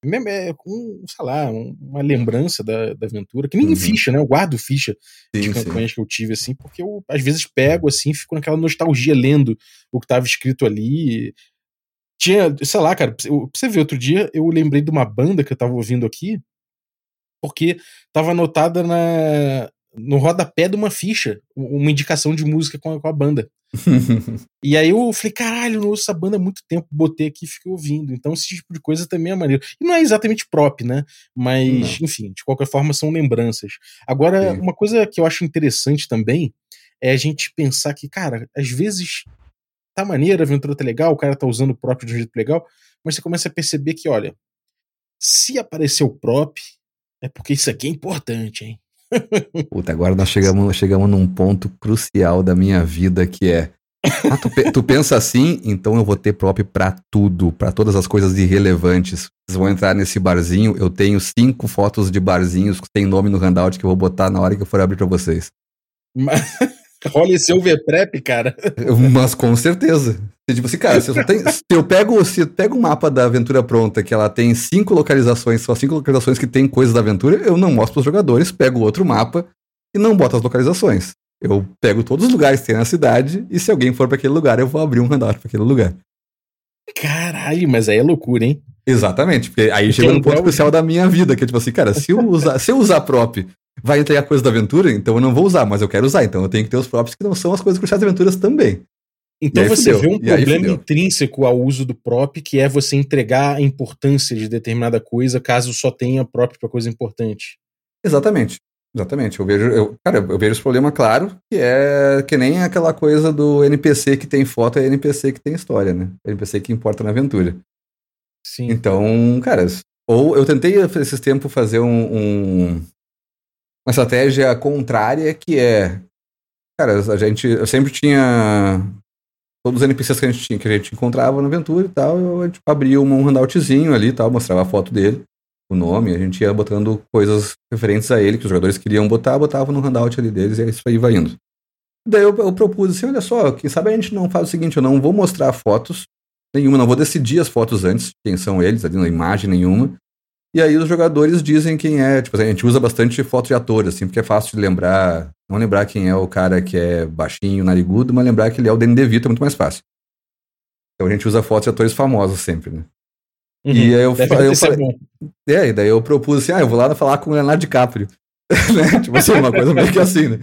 é, um, sei lá, uma lembrança da, da aventura, que nem uhum. ficha, né? Eu guardo ficha sim, de campanhas sim. que eu tive, assim, porque eu às vezes pego, assim, fico naquela nostalgia lendo o que estava escrito ali. Tinha, sei lá, cara, pra você ver, outro dia eu lembrei de uma banda que eu tava ouvindo aqui, porque tava anotada na, no rodapé de uma ficha, uma indicação de música com a, com a banda. e aí eu falei, caralho, não ouço essa banda há muito tempo, botei aqui e fiquei ouvindo. Então esse tipo de coisa também é maneiro. E não é exatamente prop, né? Mas, não. enfim, de qualquer forma são lembranças. Agora, Sim. uma coisa que eu acho interessante também é a gente pensar que, cara, às vezes tá maneiro, a aventura tá legal, o cara tá usando o prop de um jeito legal, mas você começa a perceber que, olha, se aparecer o prop, é porque isso aqui é importante, hein? Puta, agora nós chegamos, chegamos num ponto crucial da minha vida que é. Ah, tu, tu, pensa assim, então eu vou ter prop pra tudo, pra todas as coisas irrelevantes. Vocês vão entrar nesse barzinho, eu tenho cinco fotos de barzinhos que tem nome no handout que eu vou botar na hora que eu for abrir pra vocês. Mas... Olha esse overprep, cara. Mas com certeza. Tipo assim, cara, se eu, tem, se eu pego, se eu pego um mapa da aventura pronta, que ela tem cinco localizações, só cinco localizações que tem coisas da aventura, eu não mostro pros jogadores, pego outro mapa e não boto as localizações. Eu pego todos os lugares que tem na cidade e se alguém for para aquele lugar, eu vou abrir um handout para aquele lugar. Caralho, mas aí é loucura, hein? Exatamente, porque aí chega no ponto crucial da minha vida, que é tipo assim, cara, se eu usar, se eu usar prop vai entregar coisa da aventura, então eu não vou usar, mas eu quero usar, então eu tenho que ter os props que não são as coisas cruciais das aventuras também. Então você fudeu. vê um problema intrínseco ao uso do prop, que é você entregar a importância de determinada coisa caso só tenha prop para coisa importante. Exatamente. Exatamente. Eu vejo, eu, cara, eu vejo esse problema claro, que é que nem aquela coisa do NPC que tem foto é NPC que tem história, né? NPC que importa na aventura. Sim. Então, cara, ou eu tentei esses tempos fazer um, um, uma estratégia contrária que é. Cara, a gente. Eu sempre tinha. Todos os NPCs que a gente tinha, que a gente encontrava na aventura e tal, gente abria um handoutzinho ali e tal, mostrava a foto dele, o nome, a gente ia botando coisas referentes a ele que os jogadores queriam botar, botava no handout ali deles e isso aí vai indo. Daí eu, eu propus assim, olha só, quem sabe a gente não faz o seguinte, eu não vou mostrar fotos nenhuma, não vou decidir as fotos antes, quem são eles, ali na imagem nenhuma, e aí os jogadores dizem quem é. Tipo, a gente usa bastante foto de atores, assim, porque é fácil de lembrar. Não lembrar quem é o cara que é baixinho, narigudo, mas lembrar que ele é o Danny DeVito é muito mais fácil. Então a gente usa fotos de atores famosos sempre, né? Uhum, e aí eu, eu falei. É, e daí eu propus assim: ah, eu vou lá falar com o Leonardo DiCaprio. né? Tipo assim, uma coisa meio que assim, né?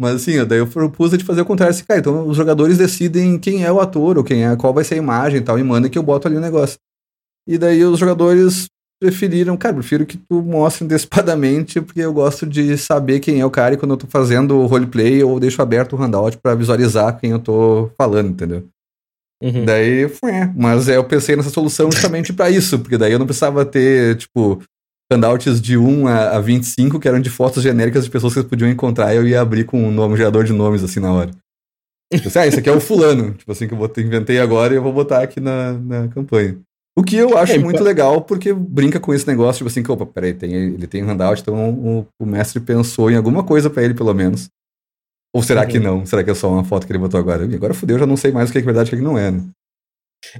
Mas assim, daí eu propus de fazer o contrário. Assim, cara, então os jogadores decidem quem é o ator, ou quem é, qual vai ser a imagem e tal, e manda que eu boto ali o negócio. E daí os jogadores preferiram, cara, prefiro que tu mostre antecipadamente, porque eu gosto de saber quem é o cara e quando eu tô fazendo o roleplay eu deixo aberto o handout para visualizar quem eu tô falando, entendeu? Uhum. Daí foi, é. mas eu pensei nessa solução justamente para isso, porque daí eu não precisava ter, tipo, handouts de 1 a, a 25 que eram de fotos genéricas de pessoas que eles podiam encontrar e eu ia abrir com um nome, um gerador de nomes assim na hora. Eu pensei, ah, esse aqui é o fulano, tipo assim, que eu inventei agora e eu vou botar aqui na, na campanha. O que eu acho é, muito legal, porque brinca com esse negócio, tipo assim, que, opa, peraí, tem, ele tem handout, então o, o mestre pensou em alguma coisa para ele, pelo menos. Ou será uhum. que não? Será que é só uma foto que ele botou agora? E agora fudeu, eu já não sei mais o que é verdade e o que, é que não é, né?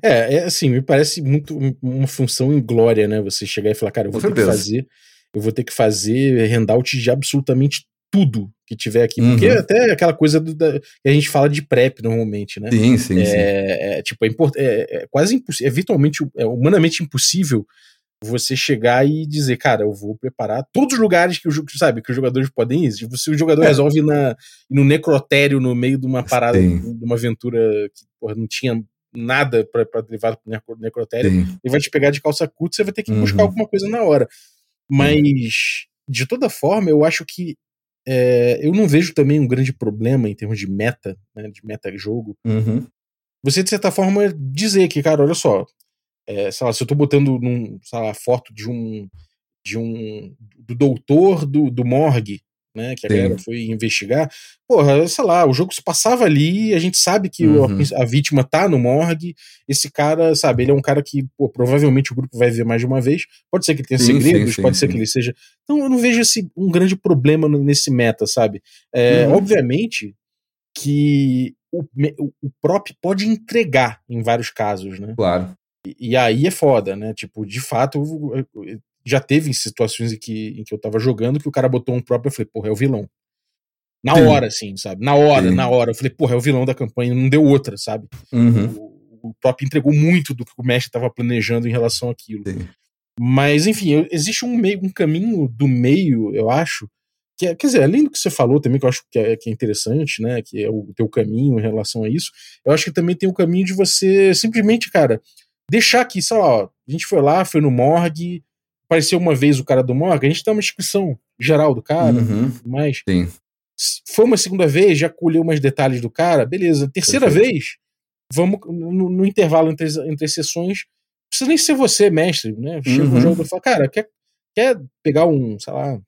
É, é assim, me parece muito uma função em glória, né? Você chegar e falar, cara, eu vou ter que fazer, eu vou ter que fazer handout de absolutamente tudo que tiver aqui. Uhum. Porque até aquela coisa do, da, que a gente fala de prep normalmente, né? Sim, sim, é, sim. É, tipo, é, import, é, é quase impossível, é virtualmente, é humanamente impossível você chegar e dizer, cara, eu vou preparar todos os lugares que o sabe, que os jogadores podem ir. Tipo, se o jogador é. resolve na, no necrotério no meio de uma parada, sim. de uma aventura que porra, não tinha nada para levar pro necrotério, sim. ele vai te pegar de calça curta, você vai ter que uhum. buscar alguma coisa na hora. Mas, de toda forma, eu acho que é, eu não vejo também um grande problema em termos de meta, né, de meta-jogo. Uhum. Você, de certa forma, dizer que, cara, olha só, é, sei lá, se eu tô botando num, sei lá, foto de um de um do doutor do, do morgue né? Que a Sim. galera foi investigar. Porra, sei lá, o jogo se passava ali, a gente sabe que uhum. a, a, vítima tá no morgue. Esse cara, sabe, ele é um cara que pô, provavelmente o grupo vai ver mais de uma vez. Pode ser que ele tenha sim, segredos, sim, pode ser que ele seja. Então eu não vejo esse, um grande problema nesse meta, sabe? É, uhum. Obviamente que o, o prop pode entregar em vários casos, né? Claro. E, e aí é foda, né? Tipo, de fato, já teve situações em que, em que eu tava jogando que o cara botou um próprio, eu falei, porra, é o vilão. Na Sim. hora, assim, sabe? Na hora, Sim. na hora. Eu falei, porra, é o vilão da campanha, não deu outra, sabe? Uhum. O, o próprio entregou muito do que o mestre estava planejando em relação àquilo. Sim. Mas, enfim, existe um meio, um caminho do meio, eu acho, que é, quer dizer, além do que você falou também, que eu acho que é, que é interessante, né, que é o teu caminho em relação a isso, eu acho que também tem o caminho de você simplesmente, cara, deixar aqui, sei lá, ó, a gente foi lá, foi no morgue, apareceu uma vez o cara do Morgan, a gente dá uma descrição geral do cara, uhum. mas Sim. foi uma segunda vez, já colheu mais detalhes do cara, beleza. Terceira Perfeito. vez, vamos no, no, intervalo entre, entre sessões, precisa nem ser você, mestre, né? Chega uhum. um jogo e fala, cara, quer, quer pegar um, sei lá,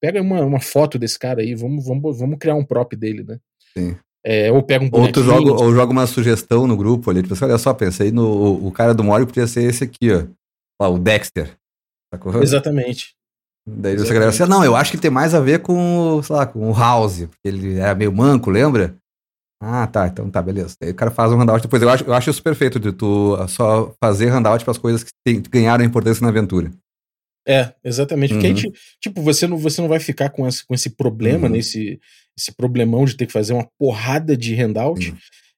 pega uma, uma foto desse cara aí, vamos, vamos, vamos criar um prop dele, né? Sim. É, ou pega um Ou tu joga, ou joga uma sugestão no grupo ali, tipo assim, olha só, pensei no o, cara do Mori podia ser esse aqui, ó. ó o Dexter. Sacou? Exatamente. Daí você galera assim, não, eu acho que tem mais a ver com, sei lá, com o House, porque ele era meio manco, lembra? Ah, tá, então tá, beleza. Aí o cara faz um handout depois. Eu acho, eu acho isso perfeito de tu só fazer handout para as coisas que tem, ganharam importância na aventura. É, exatamente. Porque uhum. aí, tipo, você não, você não vai ficar com esse, com esse problema, uhum. né, esse, esse problemão de ter que fazer uma porrada de handout. Uhum.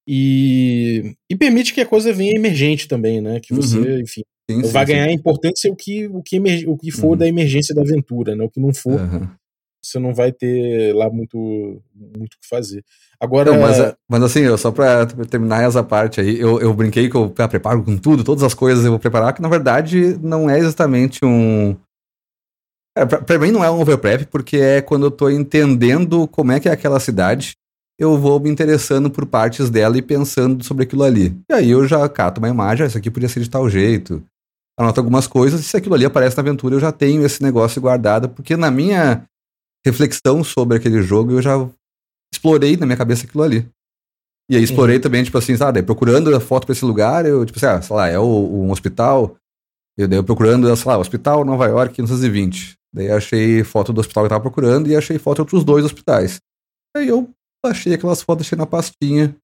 E, e permite que a coisa venha emergente também, né? Que você, uhum. enfim, Sim, vai sim, ganhar sim. importância o que, o que, emer, o que for uhum. da emergência da aventura, né? O que não for, uhum. você não vai ter lá muito muito o que fazer. Agora. Não, mas, mas assim, só pra terminar essa parte aí, eu, eu brinquei que eu ah, preparo com tudo, todas as coisas eu vou preparar, que na verdade não é exatamente um. É, pra, pra, mim não é um overprep, porque é quando eu tô entendendo como é que é aquela cidade, eu vou me interessando por partes dela e pensando sobre aquilo ali. E aí eu já cato uma imagem, ah, isso aqui podia ser de tal jeito anoto algumas coisas, e se aquilo ali aparece na aventura, eu já tenho esse negócio guardado, porque na minha reflexão sobre aquele jogo, eu já explorei na minha cabeça aquilo ali. E aí explorei uhum. também, tipo assim, sabe, procurando a foto pra esse lugar, eu, tipo assim, ah, sei lá, é o, um hospital, eu daí eu procurando, sei lá, Hospital Nova York 1920. Daí achei foto do hospital que eu tava procurando e achei foto de outros dois hospitais. Aí eu achei aquelas fotos, achei na pastinha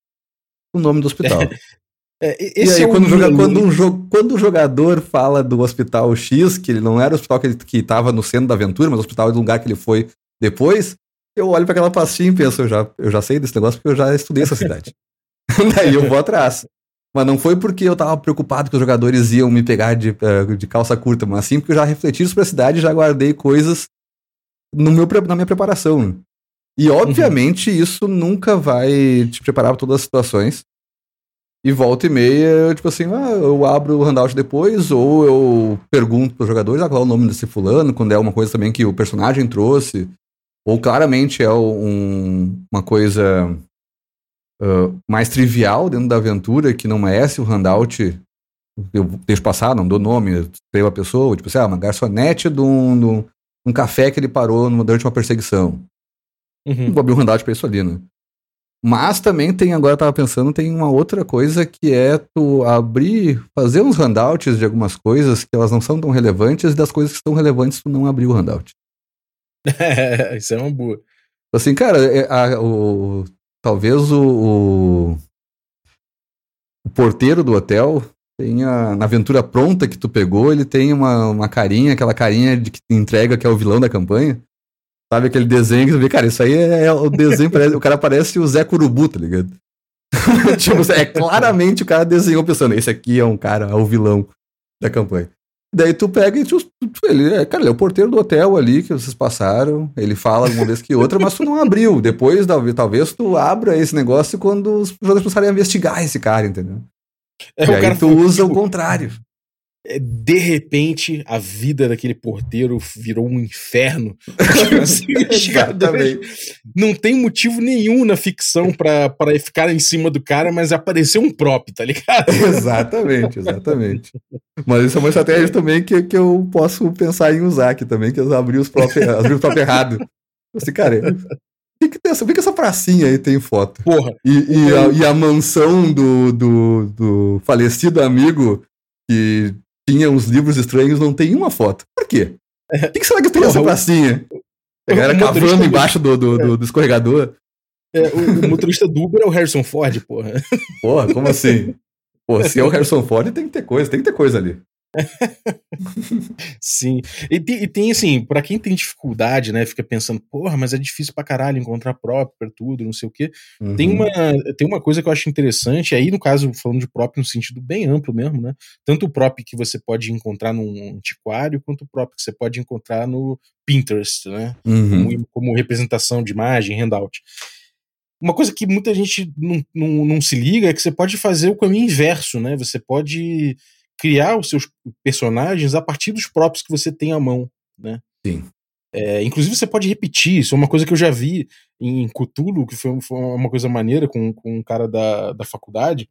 o nome do hospital. É, e aí, é quando, joga, quando, um jo quando o jogador fala do hospital X, que ele não era o hospital que, ele, que tava no centro da aventura, mas o hospital do lugar que ele foi depois, eu olho para aquela pastinha e penso, eu já, eu já sei desse negócio porque eu já estudei essa cidade. Daí eu vou atrás. Mas não foi porque eu tava preocupado que os jogadores iam me pegar de, eh, de calça curta, mas sim porque eu já refleti sobre a cidade e já guardei coisas no meu, na minha preparação. E obviamente uhum. isso nunca vai te preparar para todas as situações. E volta e meia, eu, tipo assim, ah, eu abro o handout depois, ou eu pergunto para os jogadores ah, qual é o nome desse fulano, quando é uma coisa também que o personagem trouxe, ou claramente é um, uma coisa uh, mais trivial dentro da aventura, que não merece o handout, eu deixo passar, não dou nome, escrevo a pessoa, tipo assim, ah, uma garçonete de um, de um, um café que ele parou durante uma perseguição. Uhum. Vou abrir um handout pra isso ali, né? Mas também tem, agora eu tava pensando, tem uma outra coisa que é tu abrir, fazer uns handouts de algumas coisas que elas não são tão relevantes e das coisas que são relevantes tu não abrir o handout. Isso é uma boa. Assim, cara, é, a, o, talvez o, o, o, porteiro do hotel tenha, na aventura pronta que tu pegou, ele tem uma, uma carinha, aquela carinha de que entrega que é o vilão da campanha. Sabe aquele desenho que você vê, cara, isso aí é, é o desenho, parece, o cara parece o Zé Curubu, tá ligado? tipo, é claramente o cara desenhou pensando, esse aqui é um cara, é o vilão da campanha. Daí tu pega e tu, tu, ele, é, cara, ele é o porteiro do hotel ali que vocês passaram, ele fala uma vez que outra, mas tu não abriu. Depois, talvez tu abra esse negócio quando os jogadores começarem a investigar esse cara, entendeu? É, e aí tu usa tipo, o contrário. É, de repente a vida daquele porteiro virou um inferno. Não tem motivo nenhum na ficção para ficar em cima do cara, mas apareceu um prop, tá ligado? exatamente, exatamente. Mas isso é uma estratégia também que, que eu posso pensar em usar aqui também, que é abrir os prop, abrir o prop errado. Assim, cara, que, que, tem essa, que essa pracinha aí tem foto? Porra. E, e, a, e a, mansão do, do, do falecido amigo que tinha uns livros estranhos, não tem uma foto. Por quê? O que, que será que tem essa pracinha? A galera cavando embaixo do, do, do, do escorregador. É, o, o, motorista do Uber é o Harrison Ford, porra. Porra, como assim? Pô, se é o Harrison Ford, tem que ter coisa, tem que ter coisa ali. Sim. E, e, tem assim, para quem tem dificuldade, né, fica pensando, porra, mas é difícil pra caralho encontrar próprio pra tudo, não sei o quê. Uhum. Tem, uma, tem uma coisa que eu acho interessante, aí no caso, falando de próprio no sentido bem amplo mesmo, né? Tanto o próprio que você pode encontrar num antiquário, quanto o próprio que você pode encontrar no Pinterest, né? Uhum. Como, como representação de imagem, handout. Uma coisa que muita gente não, não, não se liga é que você pode fazer o caminho inverso, né? Você pode criar os seus personagens a partir dos próprios que você tem à mão, né? Sim. É, inclusive você pode repetir, isso é uma coisa que eu já vi em Cthulhu, que foi, foi uma coisa maneira com, com um cara da, da faculdade,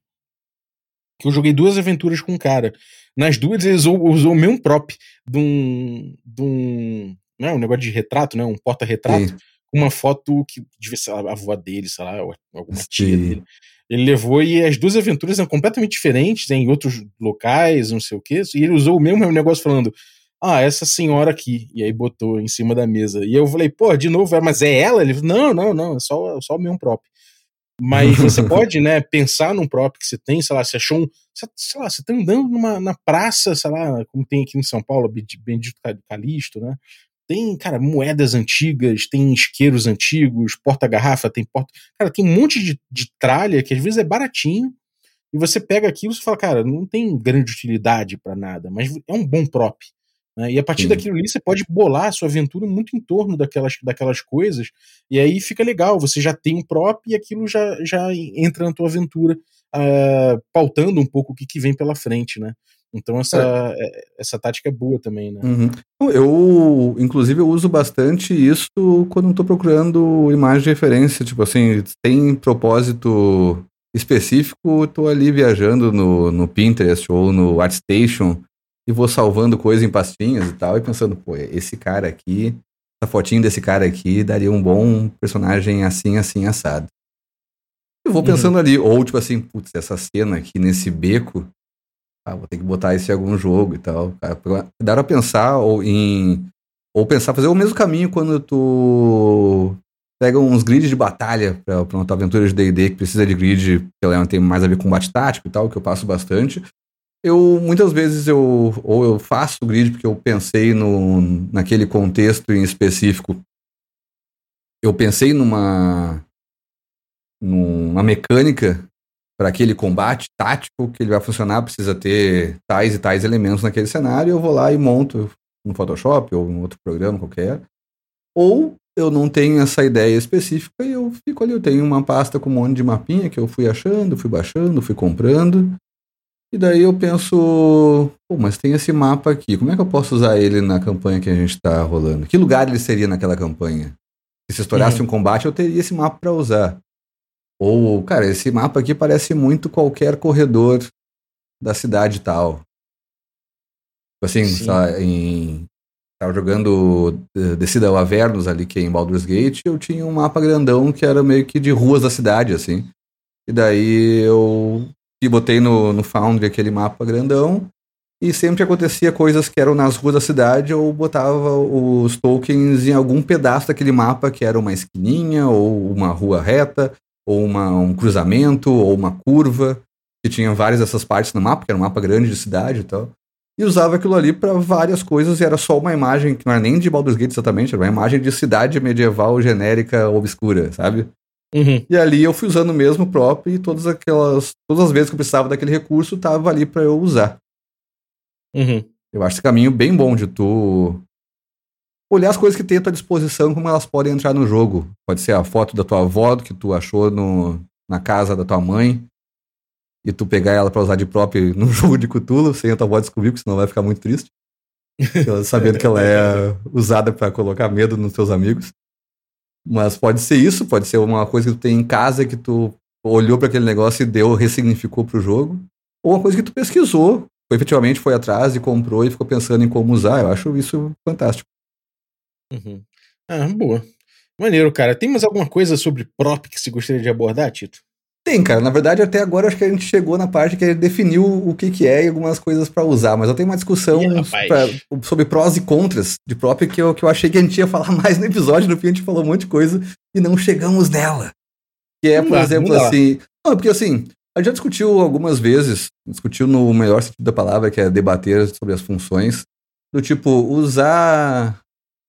que eu joguei duas aventuras com um cara. Nas duas ele usou, usou o mesmo prop de um, de um, né, um negócio de retrato, né, um porta-retrato, uma foto que devia ser a avó dele, sei lá, alguma Sim. tia dele. Ele levou e as duas aventuras eram completamente diferentes, em outros locais, não sei o quê. E ele usou o mesmo negócio falando: Ah, essa senhora aqui. E aí botou em cima da mesa. E eu falei: Pô, de novo, mas é ela? Ele falou: Não, não, não, é só, só o mesmo próprio. Mas você pode, né, pensar num próprio que você tem, sei lá, você achou um. Sei lá, você tá andando numa, na praça, sei lá, como tem aqui em São Paulo, Bendito Calixto, né? Tem, cara, moedas antigas, tem isqueiros antigos, porta-garrafa, tem porta. Cara, tem um monte de, de tralha que às vezes é baratinho. E você pega aquilo e fala, cara, não tem grande utilidade para nada, mas é um bom prop. Né? E a partir Sim. daquilo ali você pode bolar a sua aventura muito em torno daquelas, daquelas coisas. E aí fica legal, você já tem um prop e aquilo já, já entra na tua aventura, uh, pautando um pouco o que, que vem pela frente, né? Então essa, é. é. essa tática é boa também, né? Uhum. Eu, inclusive, eu uso bastante isso quando estou procurando imagem de referência. Tipo assim, tem propósito específico, estou ali viajando no, no Pinterest ou no ArtStation e vou salvando coisa em pastinhas e tal, e pensando, pô, esse cara aqui, essa fotinho desse cara aqui daria um bom personagem assim, assim, assado. Eu vou uhum. pensando uhum. ali, ou tipo assim, putz, essa cena aqui nesse beco ah, vou ter que botar isso em algum jogo e tal. Cara, a pensar ou em. Ou pensar, fazer o mesmo caminho quando tu pega uns grids de batalha pra, pra uma tua aventura de D&D que precisa de grid, que tem mais a ver com combate tático e tal, que eu passo bastante. Eu, muitas vezes, eu ou eu faço grid porque eu pensei no, naquele contexto em específico. Eu pensei numa, numa mecânica para aquele combate tático que ele vai funcionar, precisa ter tais e tais elementos naquele cenário, eu vou lá e monto no Photoshop ou em outro programa qualquer. Ou eu não tenho essa ideia específica e eu fico ali. Eu tenho uma pasta com um monte de mapinha que eu fui achando, fui baixando, fui comprando. E daí eu penso, pô, mas tem esse mapa aqui, como é que eu posso usar ele na campanha que a gente tá rolando? Que lugar ele seria naquela campanha? Se estourasse uhum. um combate, eu teria esse mapa para usar. Ou, cara, esse mapa aqui parece muito qualquer corredor da cidade tal. Tipo assim, só em. Tava jogando Descida ao Avernus ali, que é em Baldur's Gate, eu tinha um mapa grandão que era meio que de ruas da cidade, assim. E daí eu e botei no, no Foundry aquele mapa grandão. E sempre acontecia coisas que eram nas ruas da cidade, ou botava os tokens em algum pedaço daquele mapa que era uma esquininha, ou uma rua reta, ou uma, um cruzamento, ou uma curva, que tinha várias dessas partes no mapa, que era um mapa grande de cidade e tal. E usava aquilo ali para várias coisas, e era só uma imagem, que não era nem de Baldur's Gate exatamente, era uma imagem de cidade medieval genérica obscura, sabe? Uhum. E ali eu fui usando mesmo próprio e todas aquelas. Todas as vezes que eu precisava daquele recurso, tava ali para eu usar. Uhum. Eu acho esse caminho bem bom de tu olhar as coisas que tem à tua disposição, como elas podem entrar no jogo. Pode ser a foto da tua avó que tu achou no, na casa da tua mãe, e tu pegar ela para usar de próprio num jogo de Cthulhu, sem a tua avó descobrir, porque senão vai ficar muito triste. sabendo que ela é usada para colocar medo nos teus amigos. Mas pode ser isso, pode ser uma coisa que tu tem em casa que tu olhou para aquele negócio e deu, ressignificou pro jogo. Ou uma coisa que tu pesquisou, efetivamente foi atrás e comprou e ficou pensando em como usar. Eu acho isso fantástico. Uhum. Ah, boa. Maneiro, cara. Tem mais alguma coisa sobre prop que você gostaria de abordar, Tito? Tem, cara. Na verdade, até agora acho que a gente chegou na parte que ele definiu o que, que é e algumas coisas para usar. Mas eu tenho uma discussão pra, sobre prós e contras de próprio que eu, que eu achei que a gente ia falar mais no episódio. No fim, a gente falou um monte de coisa e não chegamos nela. Que é, por dá, exemplo, assim. Não, porque assim, a gente já discutiu algumas vezes, discutiu no melhor sentido da palavra, que é debater sobre as funções. Do tipo, usar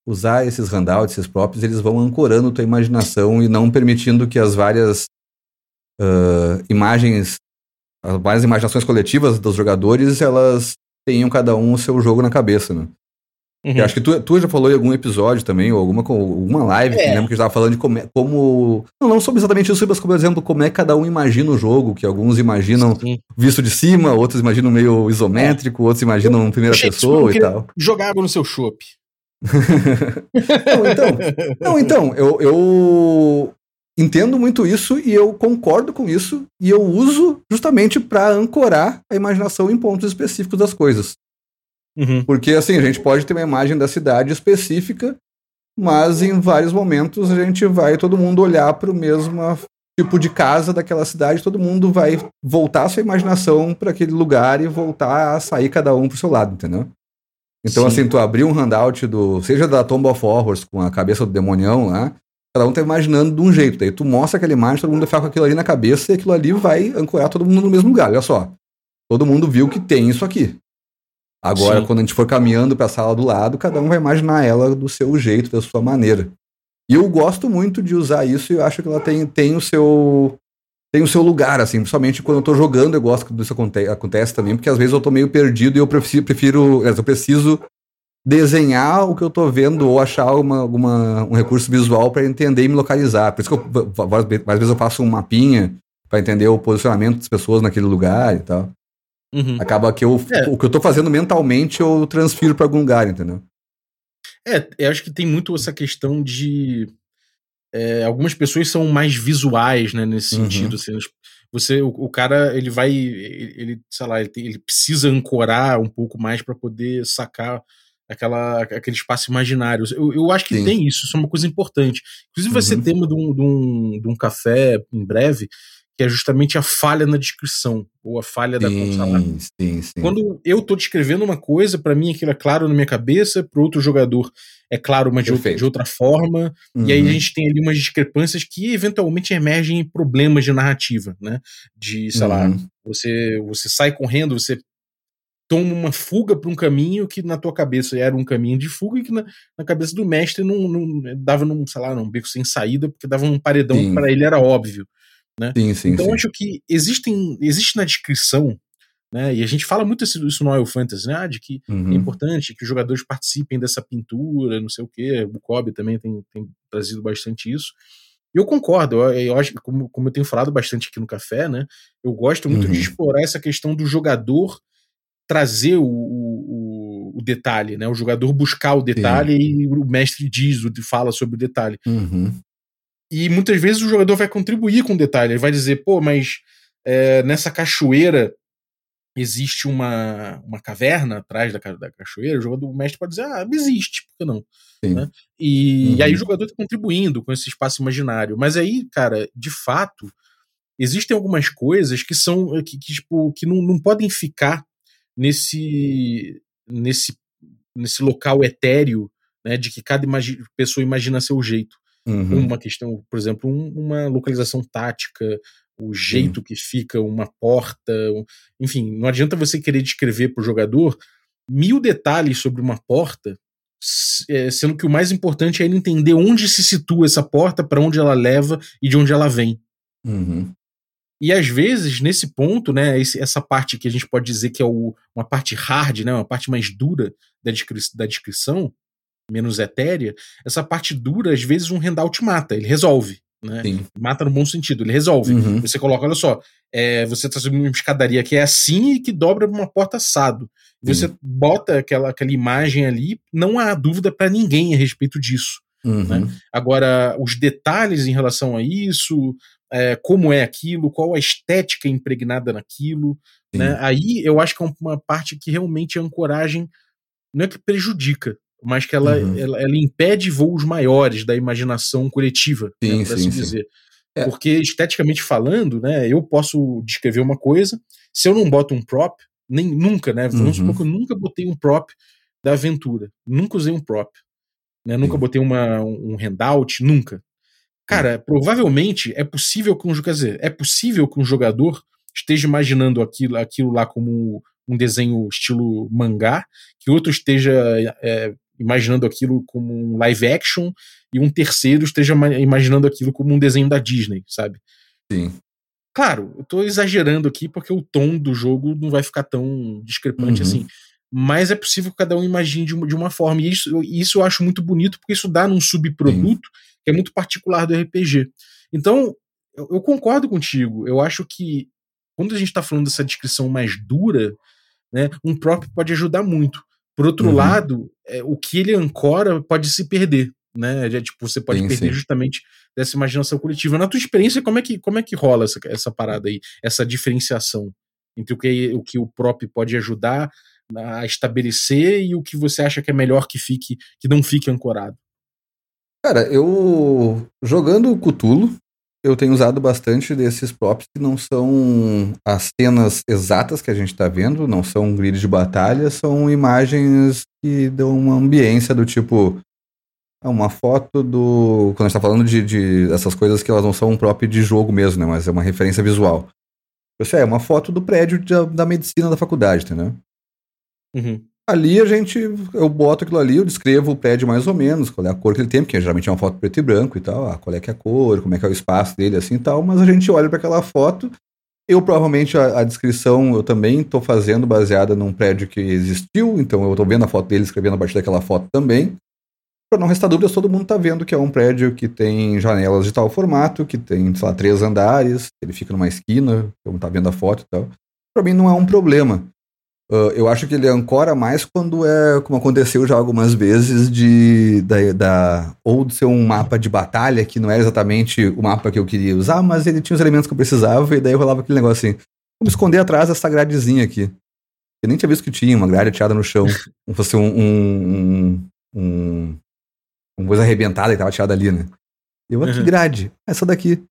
usar esses handouts, esses próprios, eles vão ancorando tua imaginação e não permitindo que as várias uh, imagens, as várias imaginações coletivas dos jogadores, elas tenham cada um o seu jogo na cabeça, né? Uhum. Eu acho que tu, tu já falou em algum episódio também, ou alguma, alguma live, é. que lembro que estava falando de como, como. Não, não sobre exatamente isso, mas, por exemplo, como é que cada um imagina o jogo, que alguns imaginam Sim. visto de cima, outros imaginam meio isométrico, outros imaginam primeira pessoa e tal. Jogar água no seu chopp. não, então, não, então eu, eu entendo muito isso e eu concordo com isso e eu uso justamente para ancorar a imaginação em pontos específicos das coisas. Uhum. Porque assim, a gente pode ter uma imagem da cidade específica, mas em vários momentos a gente vai todo mundo olhar para o mesmo tipo de casa daquela cidade, todo mundo vai voltar a sua imaginação para aquele lugar e voltar a sair cada um pro seu lado, entendeu? Então, Sim. assim, tu abrir um handout do. Seja da Tomb of Horrors com a cabeça do demonião lá, cada um tá imaginando de um jeito. Daí tu mostra aquela imagem, todo mundo fica com aquilo ali na cabeça e aquilo ali vai ancorar todo mundo no mesmo lugar. Olha só. Todo mundo viu que tem isso aqui. Agora, Sim. quando a gente for caminhando para a sala do lado, cada um vai imaginar ela do seu jeito, da sua maneira. E eu gosto muito de usar isso e eu acho que ela tem, tem o seu tem o seu lugar, assim, principalmente quando eu tô jogando, eu gosto que isso aconte acontece também, porque às vezes eu tô meio perdido e eu prefiro, prefiro eu preciso desenhar o que eu tô vendo ou achar uma, alguma, um recurso visual para entender e me localizar. Por isso que eu, várias, vezes eu faço um mapinha para entender o posicionamento das pessoas naquele lugar e tal. Uhum. Acaba que eu, é. o que eu tô fazendo mentalmente eu transfiro para algum lugar, entendeu? É, eu acho que tem muito essa questão de é, algumas pessoas são mais visuais, né, nesse uhum. sentido. Assim, você, o, o, cara, ele vai, ele, sei lá, ele, tem, ele precisa ancorar um pouco mais para poder sacar aquela, aquele espaço imaginário. Eu, eu acho que Sim. tem isso, isso é uma coisa importante. Inclusive vai uhum. ser tema de um, de, um, de um café em breve, que é justamente a falha na descrição, ou a falha sim, da sim, sim. Quando eu estou descrevendo uma coisa, para mim aquilo é claro na minha cabeça, para outro jogador é claro, mas de, outra, de outra forma, uhum. e aí a uhum. gente tem ali umas discrepâncias que eventualmente emergem em problemas de narrativa, né? De, sei uhum. lá, você, você sai correndo, você toma uma fuga para um caminho que na tua cabeça era um caminho de fuga e que na, na cabeça do mestre não, não, dava num, sei lá, num beco sem saída, porque dava um paredão que para ele era óbvio. Né? Sim, sim, então sim. acho que existem, existe na descrição Né? E a gente fala muito isso no Oil Fantasy, né? Ah, de que uhum. é importante que os jogadores participem dessa pintura, não sei o quê. O Kobe também tem, tem trazido bastante isso. E eu concordo, eu, eu acho, como, como eu tenho falado bastante aqui no café, né? Eu gosto muito uhum. de explorar essa questão do jogador trazer o, o, o, detalhe, né? O jogador buscar o detalhe Sim. e o mestre diz, fala sobre o detalhe. Uhum. E muitas vezes o jogador vai contribuir com o detalhe. Ele vai dizer, pô, mas é, nessa cachoeira existe uma, uma caverna atrás da, da cachoeira, o jogador o mestre pode dizer, ah, existe, por que não? Né? E, uhum. e, aí o uhum. jogador está contribuindo com esse espaço imaginário. Mas aí, cara, de fato, existem algumas coisas que são que, que tipo, que não, não podem ficar nesse, nesse, nesse local etéreo, né, de que cada imagi pessoa imagina seu jeito. Uhum. Uma questão, por exemplo, um, uma localização tática, o jeito que fica uma porta, enfim, não adianta você querer descrever para o jogador mil detalhes sobre uma porta, é, sendo que o mais importante é ele entender onde se situa essa porta, para onde ela leva e de onde ela vem. Uhum. E às vezes, nesse ponto, né, esse, essa parte que a gente pode dizer que é o, uma parte hard, né, uma parte mais dura da, descri da descrição, menos etérea, essa parte dura, às vezes, um handout mata, ele resolve. Né? Mata no bom sentido, ele resolve. Uhum. Você coloca, olha só, é, você está subindo uma escadaria que é assim e que dobra uma porta assado. Você uhum. bota aquela, aquela imagem ali, não há dúvida para ninguém a respeito disso. Uhum. Né? Agora, os detalhes em relação a isso, é, como é aquilo, qual a estética impregnada naquilo, né? aí eu acho que é uma parte que realmente a ancoragem não é que prejudica, mas que ela, uhum. ela, ela, impede voos maiores da imaginação coletiva, sim, né, por assim dizer. É. Porque, esteticamente falando, né, eu posso descrever uma coisa, se eu não boto um prop, nem nunca, né? Vamos uhum. supor que eu nunca botei um prop da aventura. Nunca usei um prop. Né, nunca botei uma, um handout, nunca. Cara, provavelmente é possível que um, quer dizer, é possível que um jogador esteja imaginando aquilo, aquilo lá como um desenho estilo mangá, que outro esteja é, imaginando aquilo como um live action e um terceiro esteja imaginando aquilo como um desenho da Disney, sabe? Sim. Claro, eu tô exagerando aqui porque o tom do jogo não vai ficar tão discrepante uhum. assim. Mas é possível que cada um imagine de uma, de uma forma. E isso, isso eu acho muito bonito, porque isso dá num subproduto Sim. que é muito particular do RPG. Então, eu, eu concordo contigo. Eu acho que quando a gente está falando dessa descrição mais dura, né, um próprio pode ajudar muito. Por outro uhum. lado, é, o que ele ancora pode se perder, né? É, tipo, você pode sim, perder sim. justamente dessa imaginação coletiva. Na tua experiência, como é que, como é que rola essa, essa parada aí, essa diferenciação entre o que o, que o próprio pode ajudar a estabelecer e o que você acha que é melhor que fique, que não fique ancorado? Cara, eu jogando Cthulhu, eu tenho usado bastante desses props que não são as cenas exatas que a gente está vendo, não são grids de batalha, são imagens que dão uma ambiência do tipo. É uma foto do. Quando a gente tá falando de, de essas coisas que elas não são um prop de jogo mesmo, né? Mas é uma referência visual. Você é uma foto do prédio de, da medicina da faculdade, entendeu? Uhum. Ali a gente, eu boto aquilo ali, eu descrevo o prédio mais ou menos, qual é a cor que ele tem, porque geralmente é uma foto preto e branco e tal, ah, qual é que é a cor, como é que é o espaço dele, assim e tal, mas a gente olha para aquela foto, eu provavelmente a, a descrição eu também estou fazendo baseada num prédio que existiu, então eu estou vendo a foto dele, escrevendo a partir daquela foto também. Para não restar dúvidas, todo mundo está vendo que é um prédio que tem janelas de tal formato, que tem, sei lá, três andares, ele fica numa esquina, como está vendo a foto e tal. Para mim não é um problema. Uh, eu acho que ele ancora mais quando é, como aconteceu já algumas vezes, de da, da, ou de ser um mapa de batalha, que não era exatamente o mapa que eu queria usar, mas ele tinha os elementos que eu precisava, e daí rolava aquele negócio assim, vamos esconder atrás dessa gradezinha aqui. Eu nem tinha visto que tinha uma grade atirada no chão, como fosse um, um, um, uma coisa arrebentada que tava atirada ali, né? E eu, uhum. que grade? Essa daqui.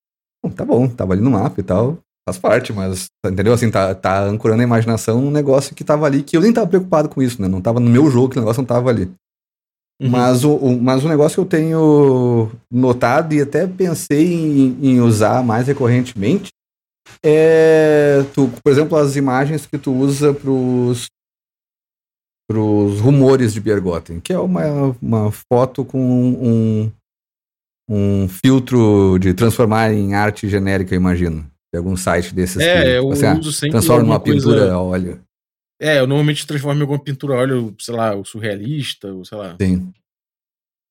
Bom, tá bom, tava ali no mapa e tal faz parte, mas, entendeu? Assim, tá, tá ancorando a imaginação um negócio que tava ali, que eu nem tava preocupado com isso, né? Não tava no meu jogo, que o negócio não tava ali. Uhum. Mas, o, o, mas o negócio que eu tenho notado e até pensei em, em usar mais recorrentemente é, tu, por exemplo, as imagens que tu usa pros, pros rumores de Bergotten, que é uma, uma foto com um, um filtro de transformar em arte genérica, imagino. Tem algum site desses É, que eu assim, ah, uso sempre transforma numa coisa- pintura a óleo. É, eu normalmente transformo em alguma pintura a óleo, sei lá, o surrealista, ou sei lá. Sim.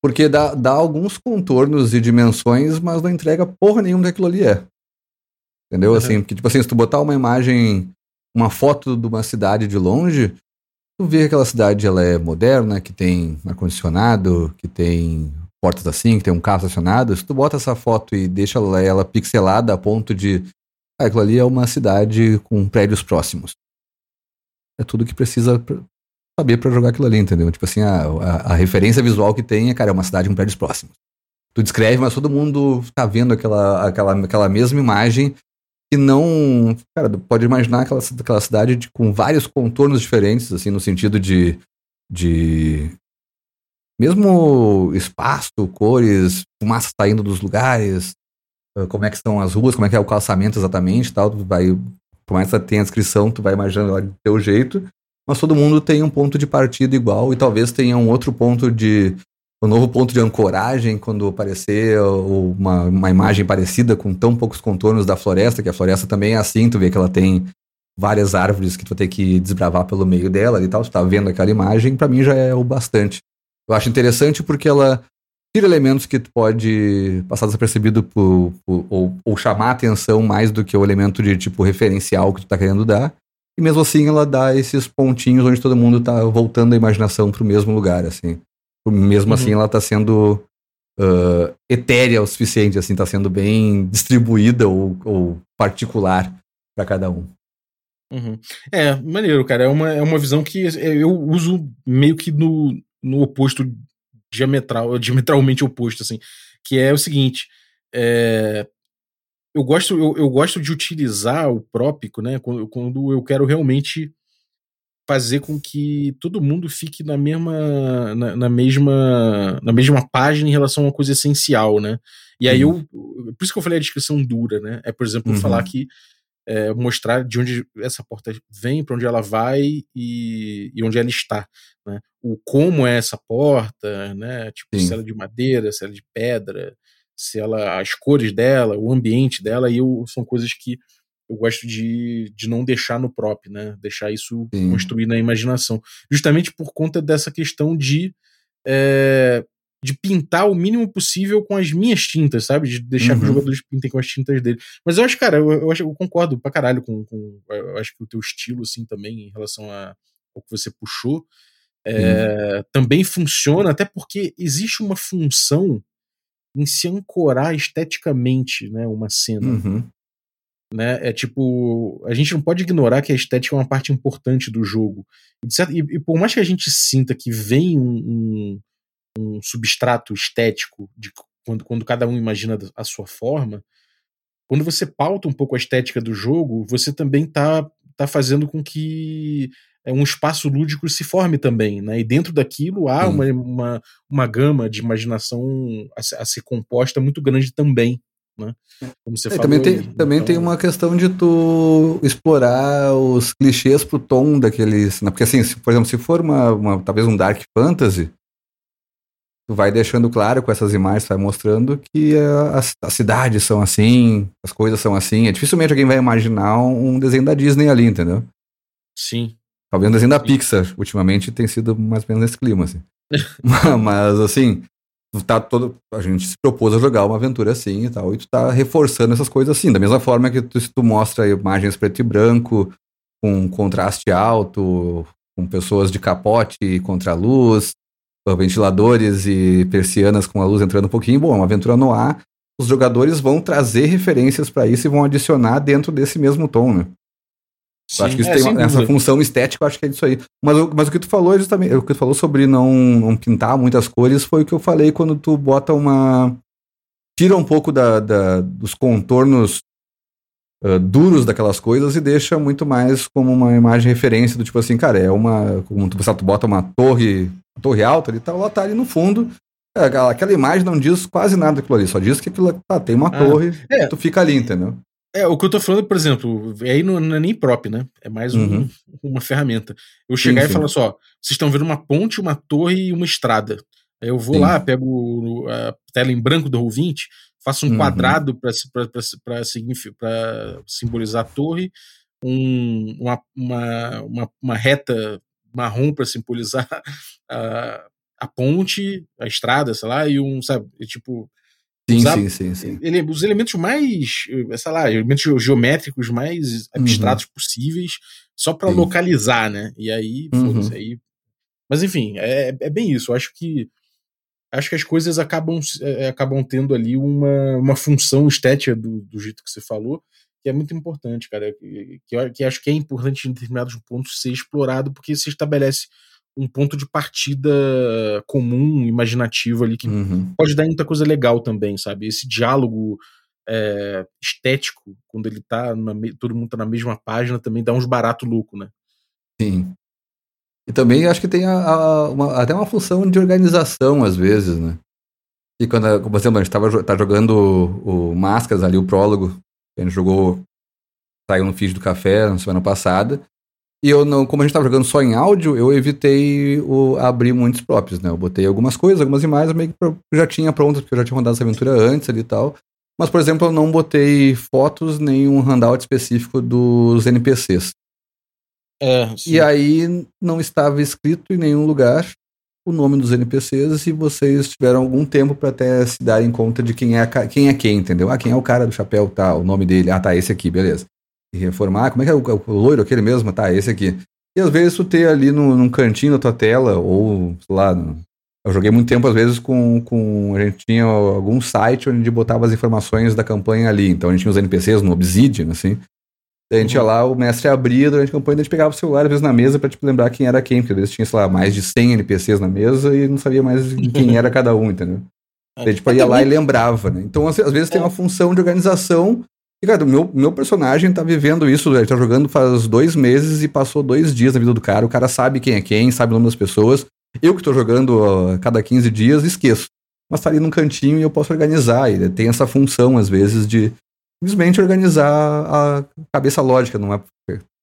Porque dá, dá alguns contornos e dimensões, mas não entrega porra nenhuma daquilo ali é. Entendeu? Uhum. Assim, porque, tipo assim, se tu botar uma imagem, uma foto de uma cidade de longe, tu vê que aquela cidade ela é moderna, que tem ar-condicionado, que tem portas assim, que tem um carro estacionado. Se tu bota essa foto e deixa ela, ela pixelada a ponto de. Ah, aquilo ali é uma cidade com prédios próximos. É tudo que precisa saber pra jogar aquilo ali, entendeu? Tipo assim, a, a, a referência visual que tem é, cara, é uma cidade com prédios próximos. Tu descreve, mas todo mundo tá vendo aquela, aquela, aquela mesma imagem que não. Cara, pode imaginar aquela, aquela cidade de- com vários contornos diferentes, assim, no sentido de. de mesmo espaço, cores, fumaça saindo dos lugares, como é que estão as ruas, como é que é o calçamento exatamente tal. Tu vai, mais que tenha a descrição, tu vai imaginando lá do teu jeito, mas todo mundo tem um ponto de partida igual e talvez tenha um outro ponto de. Um novo ponto de ancoragem quando aparecer uma, uma imagem parecida com tão poucos contornos da floresta, que a floresta também é assim, tu vê que ela tem várias árvores que tu vai ter que desbravar pelo meio dela e tal, tu tá vendo aquela imagem, pra mim já é o bastante. Eu acho interessante porque ela tira elementos que tu pode passar desapercebido por, por- ou, ou chamar a atenção mais do que o elemento de tipo referencial que tu tá querendo dar. E mesmo assim ela dá esses pontinhos onde todo mundo tá voltando a imaginação pro mesmo lugar, assim. Mesmo Uhum. assim ela tá sendo ah, etérea o suficiente, assim, tá sendo bem distribuída ou, ou particular pra cada um. Uhum. É, maneiro, cara. É uma, é uma visão que eu uso meio que no, no oposto diametral, diametralmente oposto, assim. Que é o seguinte: é, eu, gosto, eu, eu gosto de utilizar o própico, né? Quando, quando eu quero realmente fazer com que todo mundo fique na mesma na, na mesma na mesma página em relação a uma coisa essencial, né? E aí eu por isso que eu falei a descrição dura, né? É por exemplo Uhum. falar que é, mostrar de onde essa porta vem, para onde ela vai e, e onde ela está, né? O como é essa porta, né? Tipo, Sim. se ela é de madeira, se ela é de pedra, se ela as cores dela, o ambiente dela, e eu, são coisas que eu gosto de, de não deixar no próprio, né? Deixar isso Sim. construir na imaginação, justamente por conta dessa questão de é, de pintar o mínimo possível com as minhas tintas, sabe? De deixar que os Uhum. jogadores pintem com as tintas dele. Mas eu acho, cara, eu, eu, acho, eu concordo pra caralho com, com. Eu acho que o teu estilo, assim, também, em relação a, ao que você puxou, é, também funciona, até porque existe uma função em se ancorar esteticamente, né? Uma cena Uhum. né? É tipo, a gente não pode ignorar que a estética é uma parte importante do jogo. E, certo- e- e por mais que a gente sinta que vem um, um- um substrato estético de quando, quando cada um imagina a sua forma, quando você pauta um pouco a estética do jogo, você também tá, tá fazendo com que é, um espaço lúdico se forme também, né? E dentro daquilo há uma, uma, uma gama de imaginação a, a ser composta muito grande também, né? Como você É, falou. também tem, também Então- tem uma questão de tu explorar os clichês pro tom daqueles. né? Porque assim, se, por exemplo, se for uma, uma- talvez um Dark Fantasy, tu vai deixando claro com essas imagens, vai mostrando que as, as cidades são assim, as coisas são assim. É, dificilmente alguém vai imaginar um desenho da Disney ali, entendeu? Sim. Talvez um desenho da Sim. Pixar, ultimamente tem sido mais ou menos nesse clima, assim. Mas, assim, tu tá todo, a gente se propôs a jogar uma aventura assim e tal, e tu tá reforçando essas coisas assim, da mesma forma que tu, se tu mostra imagens preto e branco, com contraste alto, com pessoas de capote contra a luz, ventiladores e persianas com a luz entrando um pouquinho, bom, é uma aventura no ar, os jogadores vão trazer referências pra isso e vão adicionar dentro desse mesmo tom, né? Eu acho que isso é, tem uma- essa função estética, eu acho que é isso aí. Mas, o- mas o que tu falou é justamente, o que tu falou sobre não, não pintar muitas cores foi o que eu falei quando tu bota uma. Tira um pouco da, da- dos contornos ah, duros daquelas coisas e deixa muito mais como uma imagem referência do tipo assim, cara, é uma. Como tu, tu bota uma torre, torre alta ali, tá, ela tá ali no fundo. É, aquela, imagem não diz quase nada daquilo ali, só diz que aquilo tá, tem uma Ah, torre é. tu fica ali, entendeu? É, o que eu tô falando, por exemplo, aí não, não é nem prop, né? É mais um- Uhum. uma ferramenta. Eu chegar Sim, e falar assim, ó, vocês estão vendo uma ponte, uma torre e uma estrada. Aí eu vou Sim. lá, pego a tela em branco do Roll20, faço um Uhum. quadrado para simbolizar a torre, um, uma, uma, uma, uma reta marrom para simbolizar a, a ponte, a estrada, sei lá, e um, sabe, e, tipo, Sim, usar- sim, sim, sim. ele, os elementos mais, eh, sei lá, elementos ge- geométricos mais abstratos possíveis, só para Uhum. Localizar, né? E aí, Uhum. aí. Mas enfim, é, é bem isso. Eu acho que acho que as coisas acabam eh, acabam tendo ali uma, uma função estética do, do jeito que você falou, que é muito importante, cara. Que, que, acho que é importante em determinados pontos ser explorado, porque se estabelece um ponto de partida comum, imaginativo ali, que Uhum. pode dar muita coisa legal também, sabe? Esse diálogo é, estético, quando ele tá, na todo mundo tá na mesma página, também dá uns barato louco, né? Sim. E também acho que tem a- a- uma- até uma função de organização, às vezes, né? E quando, por exemplo, a gente tava, tá jogando o, o Máscaras ali, o prólogo, a gente jogou, saiu no feed do café na semana passada. E eu não, como a gente tava jogando só em áudio, eu evitei o, abrir muitos próprios, né? Eu botei algumas coisas, algumas imagens, meio que já tinha prontas, porque eu já tinha rodado essa aventura antes ali e tal. Mas, por exemplo, eu não botei fotos nem um handout específico dos NPCs. É, sim. E aí não estava escrito em nenhum lugar o nome dos NPCs e vocês tiveram algum tempo para até se darem conta de quem é, quem é quem, entendeu? Ah, quem é o cara do chapéu, tá, o nome dele, ah, tá, esse aqui, beleza. E reformar, como é que é o, o loiro aquele mesmo? Tá, esse aqui. E às vezes tu ter ali no, num cantinho da tua tela, ou, sei lá, eu joguei muito tempo, às vezes, com, com. A gente tinha algum site onde botava as informações da campanha ali. Então a gente tinha os NPCs no Obsidian, assim. Daí a gente ia lá, o mestre abria durante a campanha, a gente pegava o celular, às vezes, na mesa pra tipo, lembrar quem era quem, porque às vezes tinha, sei lá, mais de 100 NPCs na mesa e não sabia mais quem era cada um, entendeu? Daí a gente ia lá e lembrava, né? Então, às, vezes, tem uma função de organização. E, cara, o meu, meu personagem tá vivendo isso, ele tá jogando faz dois meses e passou dois dias na vida do cara. O cara sabe quem é quem, sabe o nome das pessoas. Eu que tô jogando ó, a cada 15 dias, esqueço. Mas tá ali num cantinho e eu posso organizar. E tem essa função, às vezes, de simplesmente organizar a cabeça lógica, não é?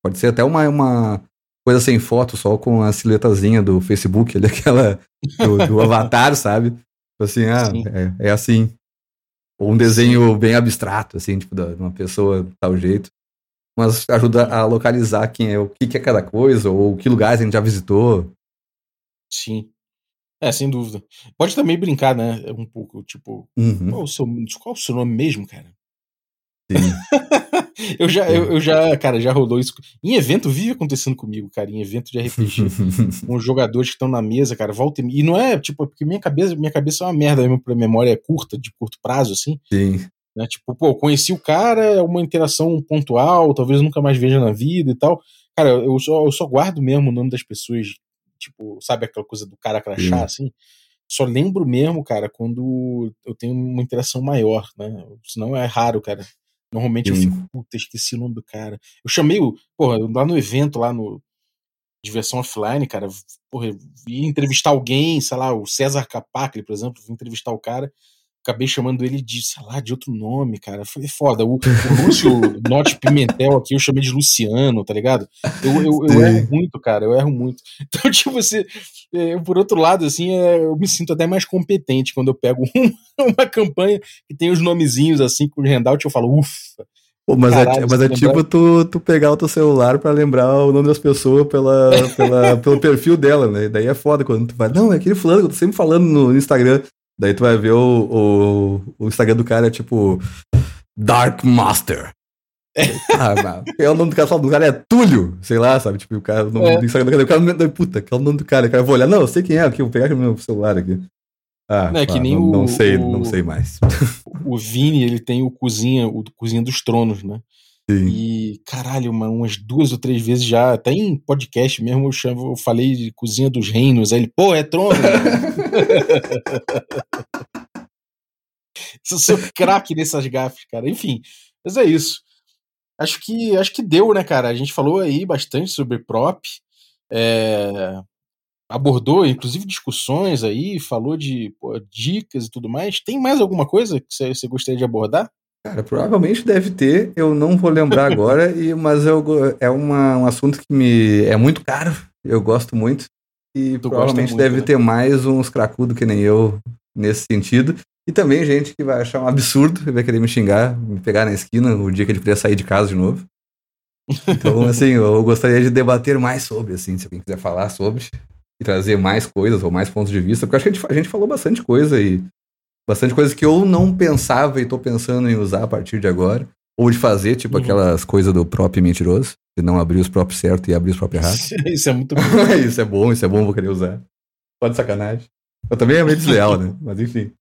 Pode ser até uma, uma coisa sem foto, só com a silhuetazinha do Facebook, ali, aquela do, do avatar, sabe? Tipo Assim, ah, Sim. é, é assim. Ou um desenho bem abstrato, assim, tipo, de uma pessoa de tal jeito. Mas ajuda a localizar quem é, o que, que é cada coisa, ou que lugares a gente já visitou. Sim. É, sem dúvida. Pode também brincar, né? Um pouco, tipo, Uhum, qual, o seu, qual o seu nome mesmo, cara? Eu já, eu, eu já, cara, já rolou isso. Em evento vive acontecendo comigo, cara, em evento de RPG. com os jogadores que estão na mesa, cara, volta e, e não é, tipo, porque minha cabeça, minha cabeça é uma merda mesmo pra memória é curta, de curto prazo, assim, sim. né? Tipo, pô, conheci o cara, é uma interação pontual, talvez nunca mais veja na vida e tal. Cara, eu só, eu só guardo mesmo o nome das pessoas, tipo, sabe aquela coisa do cara crachá, Sim. assim? Só lembro mesmo, cara, quando eu tenho uma interação maior, né? Senão é raro, cara. Normalmente eu Sim. fico, puta, esqueci o nome do cara. Eu chamei o, porra, lá no evento, lá no Diversão Offline, cara, porra, eu ia entrevistar alguém, sei lá, o César Capacli, por exemplo, fui entrevistar o cara, acabei chamando ele de, sei lá, de outro nome, cara. Foi foda. O, o Lúcio Norte Pimentel aqui, eu chamei de Luciano, tá ligado? Eu, eu, eu erro muito, cara, eu erro muito. Então, tipo, assim, é, por outro lado, assim, é, eu me sinto até mais competente quando eu pego uma, uma campanha que tem os nomezinhos, assim, com o handout, eu falo, ufa. Pô, mas Caralho, é, mas é tipo tu, tu pegar o teu celular pra lembrar o nome das pessoas pela, pela, pelo perfil dela, né? Daí é foda quando tu vai, não, é aquele fulano que eu tô sempre falando no Instagram. Daí tu vai ver o, o, o Instagram do cara, é tipo Dark Master. Ah, é o nome do cara, só do cara é Túlio, sei lá, sabe? Tipo, o cara, o nome É. do Instagram do cara, o cara, puta, que é o nome do cara. O cara eu vou olhar, não, eu sei quem é aqui, vou pegar aqui no meu celular aqui. Ah, Não, é pá, não, não o- sei, o- não sei mais. O Vini, ele tem o Cozinha, o Cozinha dos Tronos, né? Sim. E, caralho, uma, umas duas ou três vezes já, até em podcast mesmo, eu, chamo, eu falei de Cozinha dos Reinos. Aí ele, pô, é trono. eu sou craque nessas gafes, cara. Enfim, mas é isso. Acho que, acho que deu, né, cara? A gente falou aí bastante sobre prop. é, abordou, inclusive, discussões aí, falou de pô, dicas e tudo mais. Tem mais alguma coisa que você gostaria de abordar? Cara, provavelmente deve ter, eu não vou lembrar agora, e, mas eu, é uma, um assunto que me é muito caro, eu gosto muito, e Tu provavelmente muito, deve né? ter mais uns cracudos que nem eu nesse sentido. E também gente que vai achar um absurdo e vai querer me xingar, me pegar na esquina o dia que ele puder sair de casa de novo. Então, assim, eu gostaria de debater mais sobre, assim, se alguém quiser falar sobre e trazer mais coisas ou mais pontos de vista, porque acho que a gente, a gente falou bastante coisa e bastante coisa que eu não pensava e tô pensando em usar a partir de agora, ou de fazer, tipo uhum. aquelas coisas do próprio mentiroso, de não abrir os próprios certos e abrir os próprios errados. isso é muito bom. isso é bom, isso é bom, vou querer usar. Pode sacanagem. Eu também é meio desleal, né? Mas enfim.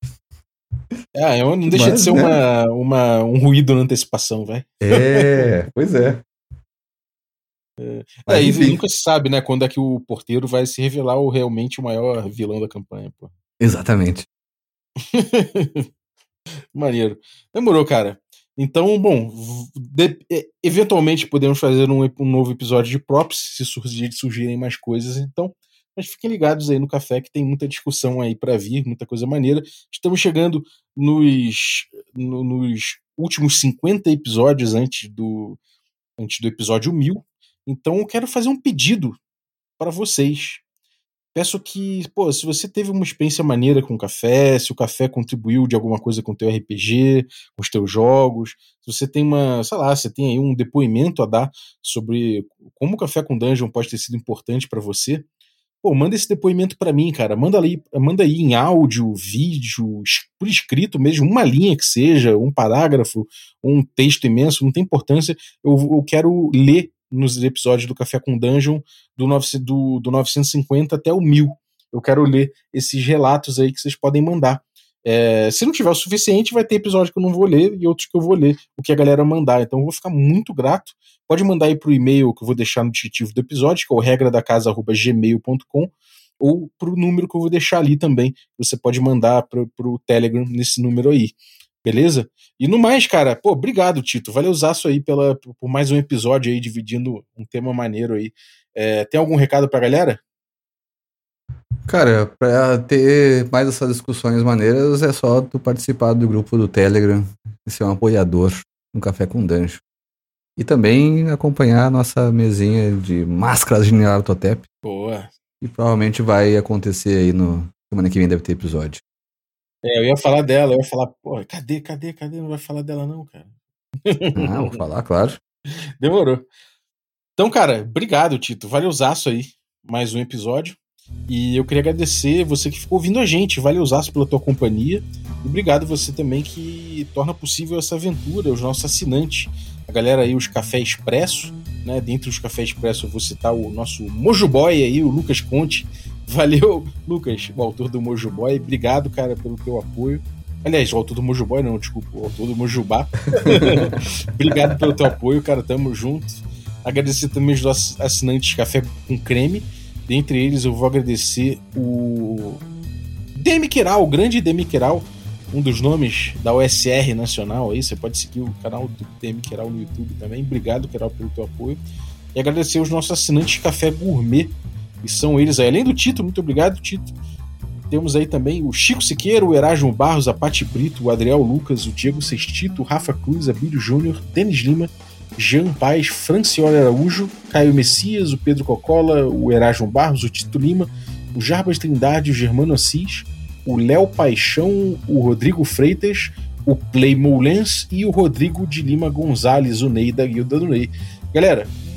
É, não deixa Mas, de ser né? uma, uma, um ruído na antecipação, vai. É, pois é. É, Mas, é, enfim. nunca se sabe, né, quando é que o porteiro vai se revelar o realmente o maior vilão da campanha, pô. Exatamente. Maneiro. Demorou, cara. Então, bom, de, eventualmente podemos fazer um, um, novo episódio de props, se surgir, surgirem mais coisas. Então, mas fiquem ligados aí no café que tem muita discussão aí para vir, muita coisa maneira. Estamos chegando nos, no, nos últimos 50 episódios antes do, antes do episódio 1000. Então, eu quero fazer um pedido para vocês. Peço que, pô, se você teve uma experiência maneira com o café, se o café contribuiu de alguma coisa com o teu RPG, com os teus jogos, se você tem uma, sei lá, você tem aí um depoimento a dar sobre como o café com dungeon pode ter sido importante para você, pô, manda esse depoimento para mim, cara. Manda aí, manda aí em áudio, vídeo, por escrito mesmo, uma linha que seja, um parágrafo, um texto imenso, não tem importância. Eu, eu quero ler nos episódios do Café com Dungeon do, 9, do, do 950 até o 1000. Eu quero ler esses relatos aí que vocês podem mandar. É, se não tiver o suficiente, vai ter episódio que eu não vou ler e outros que eu vou ler o que a galera mandar. Então eu vou ficar muito grato. Pode mandar aí pro e-mail que eu vou deixar no descritivo do episódio, que é o regra da casa@gmail.com ou pro número que eu vou deixar ali também. Você pode mandar pro, pro Telegram nesse número aí. Beleza? E no mais, cara, pô, obrigado, Tito. Valeu isso aí pela, por mais um episódio aí, dividindo um tema maneiro aí. É, tem algum recado pra galera? Cara, pra ter mais essas discussões maneiras, é só tu participar do grupo do Telegram e ser um apoiador no Café com Danjo. E também acompanhar a nossa mesinha de máscaras de Nyarlathotep. Boa. E provavelmente vai acontecer aí no semana que vem deve ter episódio. É, eu ia falar dela, eu ia falar, pô, cadê, cadê, cadê? Não vai falar dela não, cara. Ah, vou falar, claro. Demorou. Então, cara, obrigado, Tito. Valeuzaço aí. Mais um episódio. E eu queria agradecer você que ficou ouvindo a gente. Valeuzaço pela tua companhia. E obrigado você também que torna possível essa aventura, os nossos assinantes. A galera aí, os Café Expresso, né? Dentre os Café Expresso eu vou citar o nosso Mojo Boy aí, o Lucas Conte, Valeu, Lucas, o autor do Mojo Boy. Obrigado, cara, pelo teu apoio. Aliás, o autor do Mojo Boy, não, desculpa, o autor do Mojubá. Obrigado pelo teu apoio, cara, tamo junto. Agradecer também os assinantes Café com Creme. Dentre eles, eu vou agradecer o Demi Queral, o grande Demi Queral, um dos nomes da OSR Nacional aí. Você pode seguir o canal do Demi Queral no YouTube também. Obrigado, Queral, pelo teu apoio. E agradecer os nossos assinantes Café Gourmet e são eles aí. Além do Tito, muito obrigado, Tito. Temos aí também o Chico Siqueira, o Erasmo Barros, a Pati Brito, o Adriel Lucas, o Diego Sextito, o Rafa Cruz, a Bílio Júnior, Denis Lima, Jean Paz, Francioli Araújo, Caio Messias, o Pedro Cocola, o Erasmo Barros, o Tito Lima, o Jarbas Trindade, o Germano Assis, o Léo Paixão, o Rodrigo Freitas, o Play Moulens e o Rodrigo de Lima Gonzalez, o Ney da Guilda do Ney. Galera,